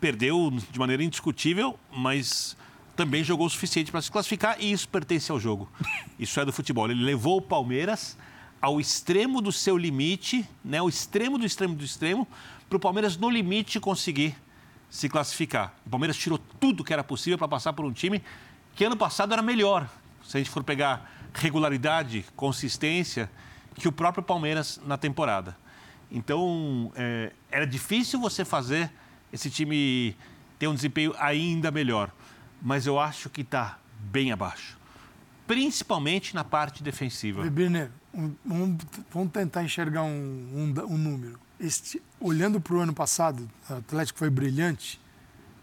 perdeu de maneira indiscutível, mas também jogou o suficiente para se classificar e isso pertence ao jogo. Isso é do futebol. Ele levou o Palmeiras ao extremo do seu limite, né, o extremo do extremo do extremo, para o Palmeiras no limite conseguir se classificar. O Palmeiras tirou tudo que era possível para passar por um time que ano passado era melhor. Se a gente for pegar regularidade, consistência, que o próprio Palmeiras na temporada. Então, é, era difícil você fazer esse time ter um desempenho ainda melhor. Mas eu acho que está bem abaixo. principalmente na parte defensiva. Birner, um, um, vamos tentar enxergar um, um, um número. Este, olhando para o ano passado, o Atlético foi brilhante.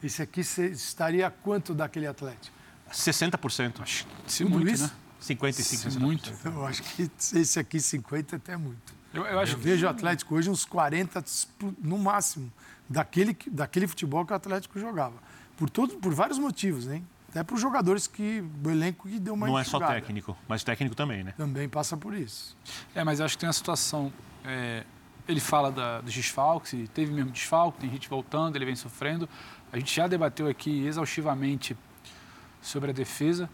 Esse aqui estaria quanto daquele Atlético? 60%. Acho que muito, isso? né? 55, Sim, muito. Eu acho que esse aqui 50 até muito. Eu, eu, acho eu vejo o Atlético hoje uns 40 no máximo daquele, daquele futebol que o Atlético jogava. Por, todo, por vários motivos, hein? Até para os jogadores que. o elenco que deu uma Não é só técnico, mas técnico também, né? Também passa por isso. É, mas acho que tem uma situação. É, ele fala da, dos desfalques, teve mesmo desfalque, tem gente voltando, ele vem sofrendo. A gente já debateu aqui exaustivamente sobre a defesa.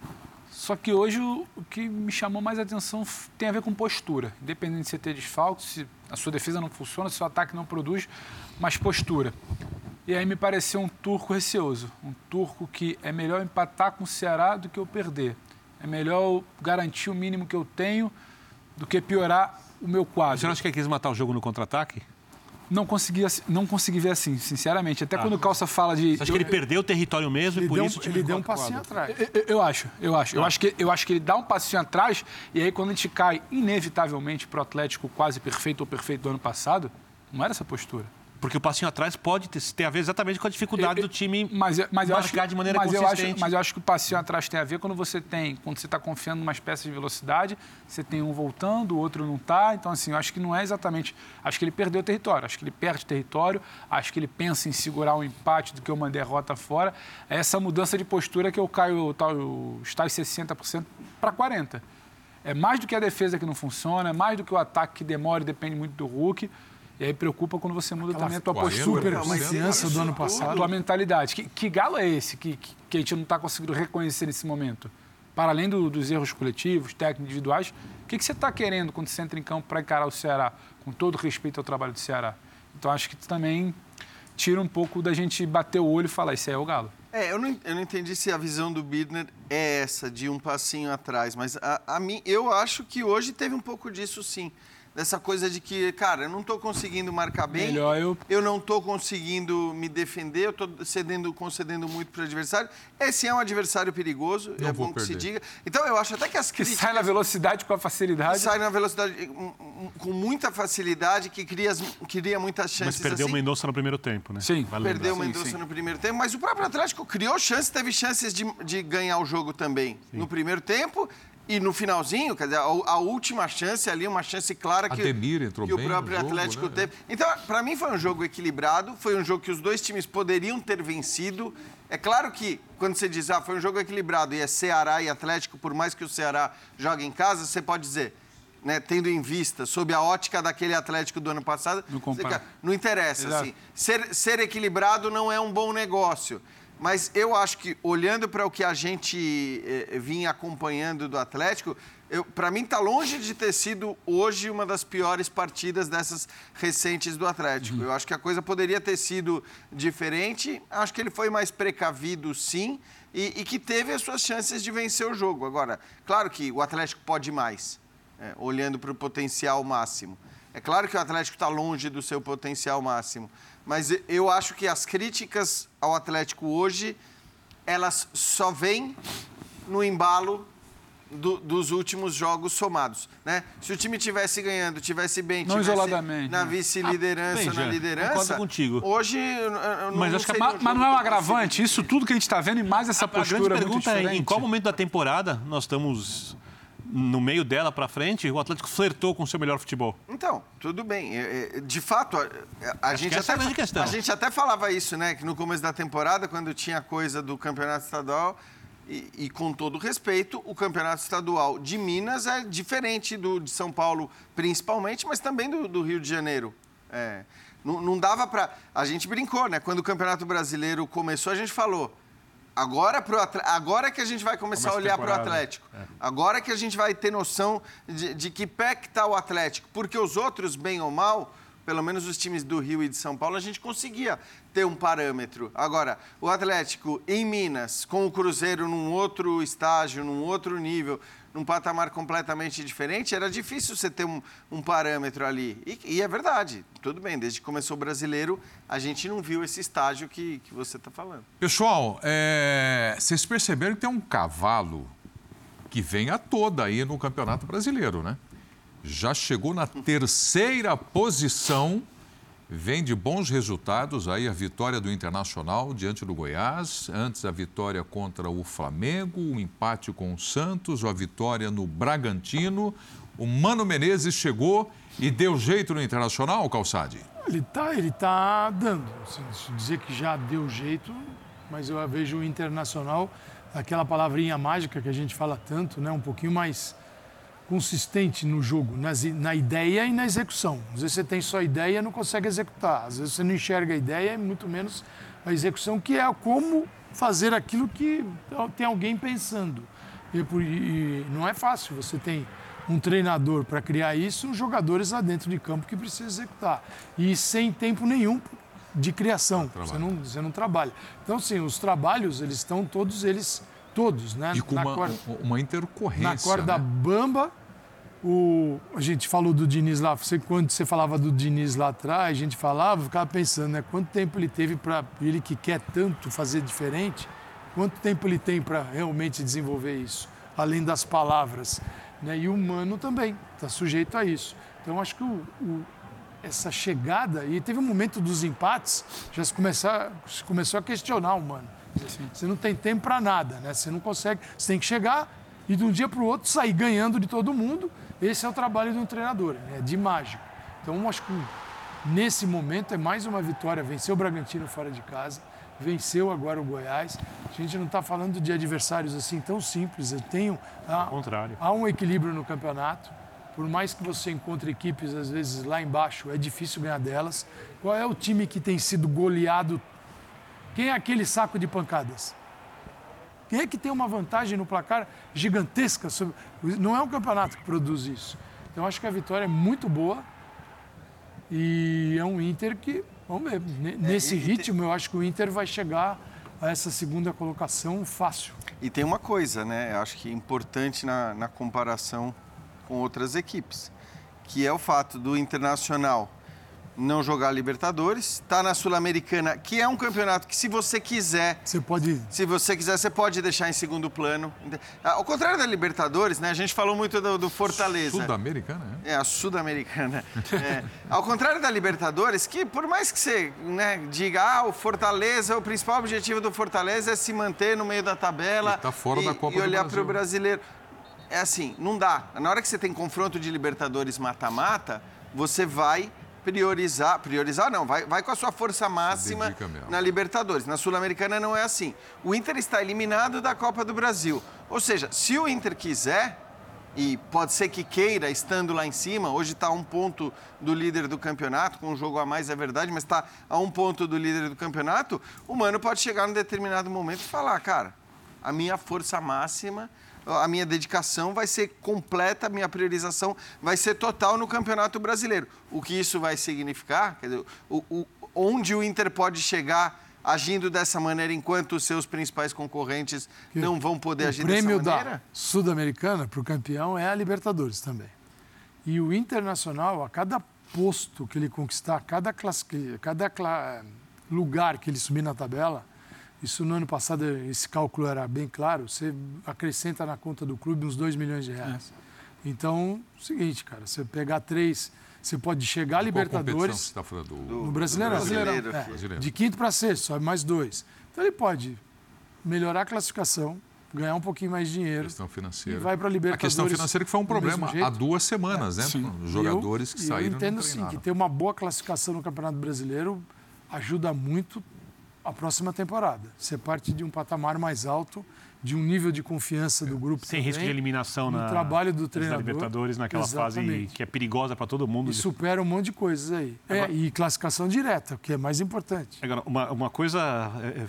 Só que hoje o, o que me chamou mais atenção tem a ver com postura. Independente de você ter desfalque, se a sua defesa não funciona, se o seu ataque não produz, mas postura. E aí me pareceu um turco receoso. Um turco que é melhor empatar com o Ceará do que eu perder. É melhor garantir o mínimo que eu tenho do que piorar o meu quadro. Você não acha que ele quis matar o jogo no contra-ataque? Não consegui, não consegui ver assim, sinceramente. Até ah, quando o Calça fala de. Você acha eu, que ele perdeu o território mesmo e por deu, isso ele deu um passinho atrás? Eu, eu, acho, eu acho. Eu, ah. acho que, eu acho que ele dá um passinho atrás e aí quando a gente cai, inevitavelmente, para o Atlético quase perfeito ou perfeito do ano passado, não era essa postura. Porque o passinho atrás pode ter, ter a ver exatamente com a dificuldade do time mas, mas eu acho de maneira mas consistente. Eu acho, mas eu acho que o passinho atrás tem a ver quando você tem, quando você está confiando em umas peças de velocidade, você tem um voltando, o outro não está. Então, assim, eu acho que não é exatamente. Acho que ele perdeu o território, acho que ele perde território, acho que ele pensa em segurar um empate do que uma derrota fora. É essa mudança de postura que eu caio tal, os tais 60% para 40%. É mais do que a defesa que não funciona, é mais do que o ataque que demora e depende muito do Hulk. E aí preocupa quando você muda Aquela também a tua postura. Super confiança do ano passado. A tua mentalidade. Que, que galo é esse que, que, que, a gente não está conseguindo reconhecer nesse momento? Para além do, dos erros coletivos, técnicos, individuais, o que, que você está querendo quando você entra em campo para encarar o Ceará? Com todo respeito ao trabalho do Ceará. Então, acho que também tira um pouco da gente bater o olho e falar, isso aí é o galo. É, eu não, eu não entendi se a visão do Bidner é essa, de um passinho atrás, mas a, a mim, eu acho que hoje teve um pouco disso sim dessa coisa de que, cara, eu não estou conseguindo marcar bem, Melhor eu... eu não estou conseguindo me defender, eu estou cedendo, concedendo muito para o adversário. Esse é um adversário perigoso, não é bom que se diga. Então, eu acho até que as críticas... Que sai na velocidade com a facilidade. sai na velocidade com muita facilidade, que cria, cria muitas chances. Mas perdeu assim. o Mendonça no primeiro tempo, né? Sim. Vale perdeu o Mendonça no primeiro tempo, mas o próprio Atlético criou chances, teve chances de, de ganhar o jogo também. Sim. No primeiro tempo, e no finalzinho, quer dizer, a, a, última chance ali, uma chance clara que, entrou que o próprio jogo, Atlético né? teve. Então, para mim foi um jogo equilibrado, foi um jogo que os dois times poderiam ter vencido. É claro que quando você diz, ah, foi um jogo equilibrado e é Ceará e Atlético, por mais que o Ceará jogue em casa, você pode dizer, né, tendo em vista, sob a ótica daquele Atlético do ano passado, não, você, não interessa. Assim, ser, ser equilibrado não é um bom negócio. Mas eu acho que, olhando para o que a gente eh, vinha acompanhando do Atlético, para mim está longe de ter sido hoje uma das piores partidas dessas recentes do Atlético. Uhum. Eu acho que a coisa poderia ter sido diferente. Acho que ele foi mais precavido, sim, e, e que teve as suas chances de vencer o jogo. Agora, claro que o Atlético pode mais, é, olhando para o potencial máximo. É claro que o Atlético está longe do seu potencial máximo. Mas eu acho que as críticas ao Atlético hoje, elas só vêm no embalo do, dos últimos jogos somados, né? Se o time tivesse ganhando, tivesse bem, não tivesse isoladamente, na vice-liderança, ah, na liderança, contigo. hoje não, mas, acho que, é mas, mas não é um agravante, isso tudo que a gente está vendo e mais essa a, postura a grande pergunta é em qual momento da temporada nós estamos no meio dela para frente, o Atlético flertou com o seu melhor futebol. Então, tudo bem. É, é, de fato, a, a gente até, é a, a gente até falava isso, né? Que no começo da temporada, quando tinha coisa do campeonato estadual, e, e, com todo respeito, o campeonato estadual de Minas é diferente do de São Paulo, principalmente, mas também do, do Rio de Janeiro. É, não, não dava para. A gente brincou, né? Quando o Campeonato Brasileiro começou, a gente falou Agora, pro, agora que a gente vai começar Começa a olhar para o Atlético. É. Agora que a gente vai ter noção de, de que pé que está o Atlético. Porque os outros, bem ou mal, pelo menos os times do Rio e de São Paulo, a gente conseguia ter um parâmetro. Agora, o Atlético em Minas, com o Cruzeiro num outro estágio, num outro nível, num patamar completamente diferente, era difícil você ter um, um parâmetro ali. E, e, é verdade, tudo bem, desde que começou o brasileiro, a gente não viu esse estágio que, que você está falando. Pessoal, é, vocês perceberam que tem um cavalo que vem a toda aí no Campeonato Brasileiro, né? Já chegou na terceira posição, vem de bons resultados aí a vitória do Internacional diante do Goiás, antes a vitória contra o Flamengo, o empate com o Santos, a vitória no Bragantino. O Mano Menezes chegou e deu jeito no Internacional, Calçade? Ele tá, ele tá dando. Assim, dizer que já deu jeito, mas eu vejo o Internacional, aquela palavrinha mágica que a gente fala tanto, né? um pouquinho mais consistente no jogo, nas, na ideia e na execução. Às vezes você tem só ideia e não consegue executar. Às vezes você não enxerga a ideia e muito menos a execução, que é como fazer aquilo que tem alguém pensando. E, e não é fácil. Você tem um treinador para criar isso, jogadores lá dentro de campo que precisam executar. E sem tempo nenhum de criação. Você não, você não trabalha. Então, sim, os trabalhos, eles estão todos eles, todos, né? E com uma, corda, uma intercorrência. Na corda né? bamba, o, a gente falou do Diniz lá, você, quando você falava do Diniz lá atrás, a gente falava, ficava pensando, né? Quanto tempo ele teve para ele que quer tanto fazer diferente, quanto tempo ele tem para realmente desenvolver isso, além das palavras. Né? E o humano também está sujeito a isso. Então, acho que o, o, essa chegada, e teve um momento dos empates, já se, começar, se começou a questionar o humano. Você não tem tempo para nada, né? você não consegue, você tem que chegar e de um dia para o outro sair ganhando de todo mundo. Esse é o trabalho de um treinador, é de mágico. Então, acho que nesse momento é mais uma vitória, vencer o Bragantino fora de casa, venceu agora o Goiás. A gente não está falando de adversários assim tão simples. Eu tenho há, contrário. há um equilíbrio no campeonato. Por mais que você encontre equipes às vezes lá embaixo, é difícil ganhar delas. Qual é o time que tem sido goleado? Quem é aquele saco de pancadas? Quem é que tem uma vantagem no placar gigantesca? Sobre... Não é um campeonato que produz isso. Então acho que a vitória é muito boa e é um Inter que Vamos ver. Nesse é, ritmo, eu acho que o Inter vai chegar a essa segunda colocação fácil. E tem uma coisa, né? Eu acho que é importante na, na comparação com outras equipes, que é o fato do Internacional não jogar Libertadores, está na Sul-Americana, que é um campeonato que se você quiser, você pode, se você quiser, você pode deixar em segundo plano. Ao contrário da Libertadores, né? A gente falou muito do, do Fortaleza. Sul-Americana, é? É a Sul-Americana. é. Ao contrário da Libertadores, que por mais que você né, diga, ah, o Fortaleza, o principal objetivo do Fortaleza é se manter no meio da tabela e, tá fora e, da Copa e olhar para o brasileiro. É assim, não dá. Na hora que você tem confronto de Libertadores mata-mata, você vai priorizar, priorizar não, vai, vai com a sua força máxima na Libertadores. Na Sul-Americana não é assim. O Inter está eliminado da Copa do Brasil. Ou seja, se o Inter quiser, e pode ser que queira, estando lá em cima, hoje está a um ponto do líder do campeonato, com um jogo a mais é verdade, mas está a um ponto do líder do campeonato, o Mano pode chegar num determinado momento e falar, cara, a minha força máxima a minha dedicação vai ser completa, a minha priorização vai ser total no Campeonato Brasileiro. O que isso vai significar? Quer dizer, o, o, onde o Inter pode chegar agindo dessa maneira enquanto os seus principais concorrentes que não vão poder agir dessa maneira? O prêmio da Sul-Americana para o campeão é a Libertadores também. E o Internacional, a cada posto que ele conquistar, a cada, classe, cada lugar que ele subir na tabela, isso no ano passado, esse cálculo era bem claro. Você acrescenta na conta do clube uns 2 milhões de reais. É. Então, é o seguinte, cara, você pegar três, você pode chegar a Libertadores. Você está falando? Do, no Brasileirão. Brasileiro, é, brasileiro. De quinto para sexto, sobe mais dois. Então ele pode melhorar a classificação, ganhar um pouquinho mais de dinheiro. Questão financeira. E vai para a Libertadores. A questão financeira que foi um problema há duas semanas, é, né? Sim. Os jogadores eu, que saíram. Eu entendo sim que ter uma boa classificação no Campeonato Brasileiro ajuda muito a próxima temporada. Ser parte de um patamar mais alto, de um nível de confiança do grupo Sem também, risco de eliminação na trabalho do treinador. Na Libertadores, naquela Exatamente. fase que é perigosa para todo mundo. E supera um monte de coisas aí. É, Agora, é, e classificação direta, que é mais importante. Agora, uma, uma coisa... É, é,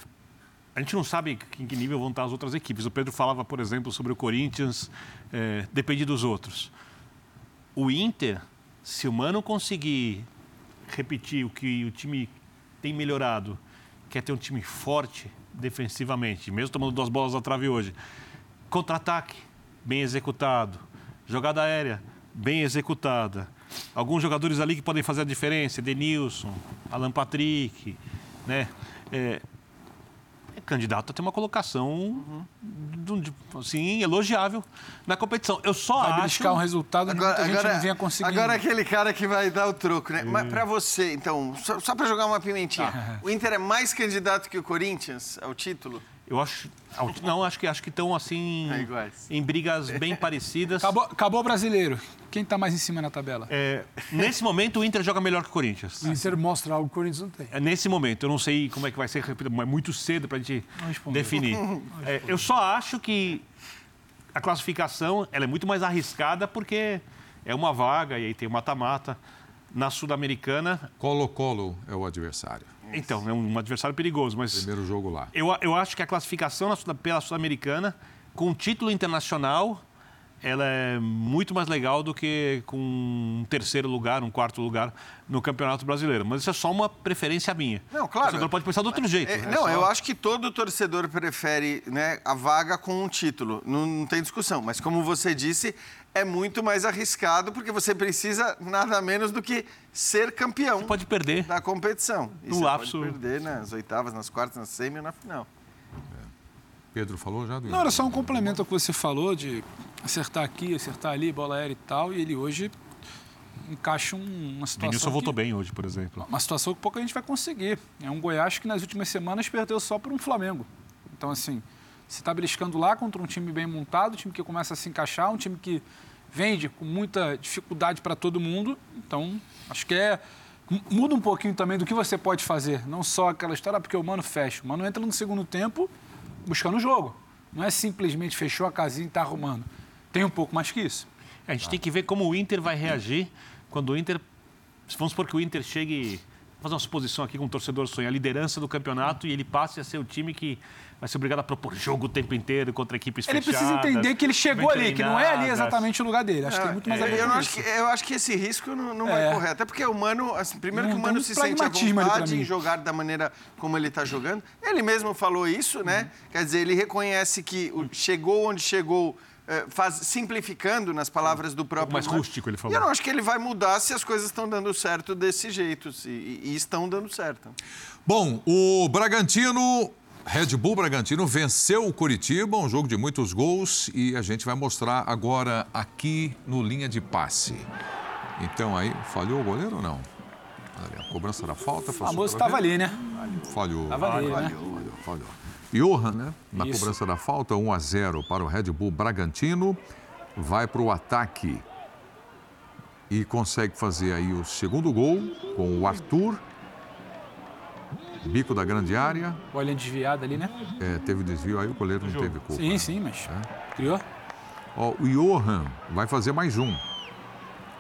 a gente não sabe em que nível vão estar as outras equipes. O Pedro falava, por exemplo, sobre o Corinthians, é, depende dos outros. O Inter, se o Mano conseguir repetir o que o time tem melhorado quer ter um time forte defensivamente, mesmo tomando duas bolas na trave hoje. Contra-ataque, bem executado. Jogada aérea, bem executada. Alguns jogadores ali que podem fazer a diferença, Denilson, Alan Patrick, né? É, é candidato a ter uma colocação do- assim, elogiável na competição. Eu só Vai acho. beliscar um resultado que Agora, muita gente agora, não vinha conseguindo. agora é aquele cara que vai dar o troco, né? Mas pra você, então, só, só pra jogar uma pimentinha, Tá. o Inter é mais candidato que o Corinthians ao título? Eu acho. Não, acho que acho que estão assim. É em brigas bem parecidas. Acabou, acabou o brasileiro. Quem tá mais em cima na tabela? É, nesse momento, o Inter joga melhor que o Corinthians. O Inter mostra algo que o Corinthians não tem. É nesse momento. Eu não sei como é que vai ser, repito, mas é muito cedo para a gente definir. É, eu só acho que a classificação ela é muito mais arriscada porque é uma vaga e aí tem o mata-mata. Na Sul-Americana, Colo-Colo é o adversário. Então, é um adversário perigoso, mas Primeiro jogo lá. eu, eu acho que a classificação pela Sul-Americana, com título internacional, ela é muito mais legal do que com um terceiro lugar, um quarto lugar no Campeonato Brasileiro. Mas isso é só uma preferência minha. Não, claro. O torcedor pode pensar de outro jeito. É, É não, só- eu acho que todo torcedor prefere né, a vaga com um título. Não, não tem discussão. Mas como você disse, é muito mais arriscado porque você precisa nada menos do que ser campeão Pode perder. da competição. E No você lapso. pode perder nas oitavas, nas quartas, na semi ou na final. Pedro falou já do Não, era só um complemento ao que você falou de acertar aqui, acertar ali, bola aérea e tal. E ele hoje encaixa um- uma situação. Denilson voltou bem hoje, por exemplo. Uma situação que pouca gente vai conseguir. É um Goiás que nas últimas semanas perdeu só por um Flamengo. Então, assim, você está beliscando lá contra um time bem montado, um time que começa a se encaixar, um time que vende com muita dificuldade para todo mundo. Então, acho que é. Muda um pouquinho também do que você pode fazer. Não só aquela história, "Ah, porque o Mano fecha. O Mano entra no segundo tempo buscando o jogo. Não é simplesmente fechou a casinha e está arrumando. Tem um pouco mais que isso. A gente tem que ver como o Inter vai reagir quando o Inter. Vamos supor que o Inter chegue. Vou fazer uma suposição aqui com o torcedor sonha, a liderança do campeonato e ele passe a ser o time que vai ser obrigado a propor jogo o tempo inteiro contra equipes Ele fechadas. precisa entender que ele chegou ali, que não é ali exatamente o lugar dele. Acho que tem muito mais a ver É, eu, com acho que, eu acho que esse risco não, não É. vai correr. Até porque o Mano, assim, primeiro Não, que o Mano se sente à vontade em jogar da maneira como ele está jogando. Ele mesmo falou isso, né? Uhum. Quer dizer, ele reconhece que o- chegou onde chegou, eh, faz, simplificando nas palavras do próprio mais Mano. rústico, ele falou. E eu não acho que ele vai mudar se as coisas estão dando certo desse jeito. se- e, e estão dando certo. Bom, o Bragantino, Red Bull Bragantino venceu o Curitiba, um jogo de muitos gols e a gente vai mostrar agora aqui no linha de passe. Então aí, falhou o goleiro ou não? Olha a cobrança da falta. O famoso estava ali, né? Falhou. Tava ali, falhou, né? falhou, falhou. Johan, né? Na Isso. cobrança da falta, 1 a 0 para o Red Bull Bragantino. Vai para o ataque e consegue fazer aí o segundo gol com o Arthur. Bico da grande área. Bolinha desviada ali, né? É, teve desvio aí, o goleiro não teve culpa. Sim, sim, mas É. criou. Ó, o Johan vai fazer mais um.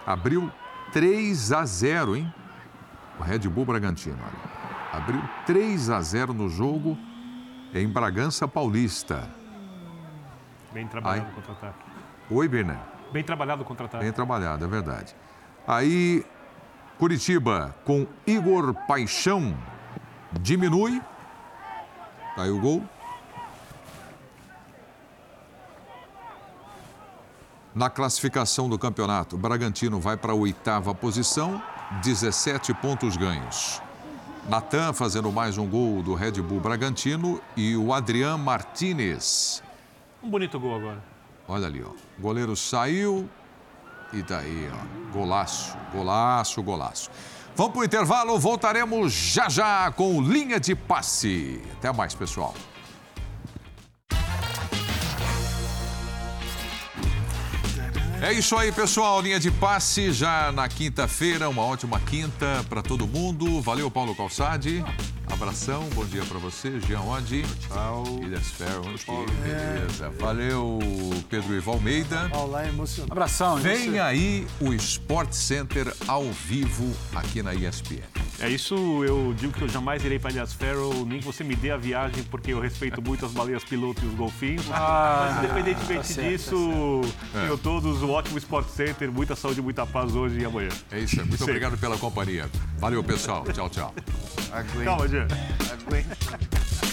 Abriu 3 a 0, hein? O Red Bull Bragantino. olha. Abriu 3 a 0 no jogo em Bragança Paulista. Bem trabalhado Ai. o contra-ataque. Oi, Berné. Bem trabalhado o contra-ataque. Bem trabalhado, é verdade. Aí, Curitiba com Igor Paixão diminui. Tá aí o gol. Na classificação do campeonato, Bragantino vai para a oitava posição, 17 pontos ganhos. Natan fazendo mais um gol do Red Bull Bragantino e o Adrian Martinez. Um bonito gol agora. Olha ali, ó. O goleiro saiu e daí, ó. Golaço, golaço, golaço. Vamos para o intervalo, voltaremos já já com linha de passe. Até mais, pessoal. É isso aí, pessoal. Linha de passe já na quinta-feira. Uma ótima quinta para todo mundo. Valeu, Paulo Calçade. Abração, bom dia para você. Jean Oddi. Tchau. Ilhas Ferro. Que beleza. Valeu, Pedro Ivo Almeida. Olha lá, é emocionante. Abração. Vem aí o Sport Center ao vivo aqui na ESPN. É isso, eu digo que eu jamais irei para Ilhas Farrow, nem que você me dê a viagem, porque eu respeito muito as baleias piloto e os golfinhos. Ah, Mas independentemente tá certo, disso, tenham todos um ótimo Sport Center, muita saúde e muita paz hoje e amanhã. É isso aí. Muito Sim. obrigado pela companhia. Valeu, pessoal. Tchau, tchau. Calma, Jean. Later.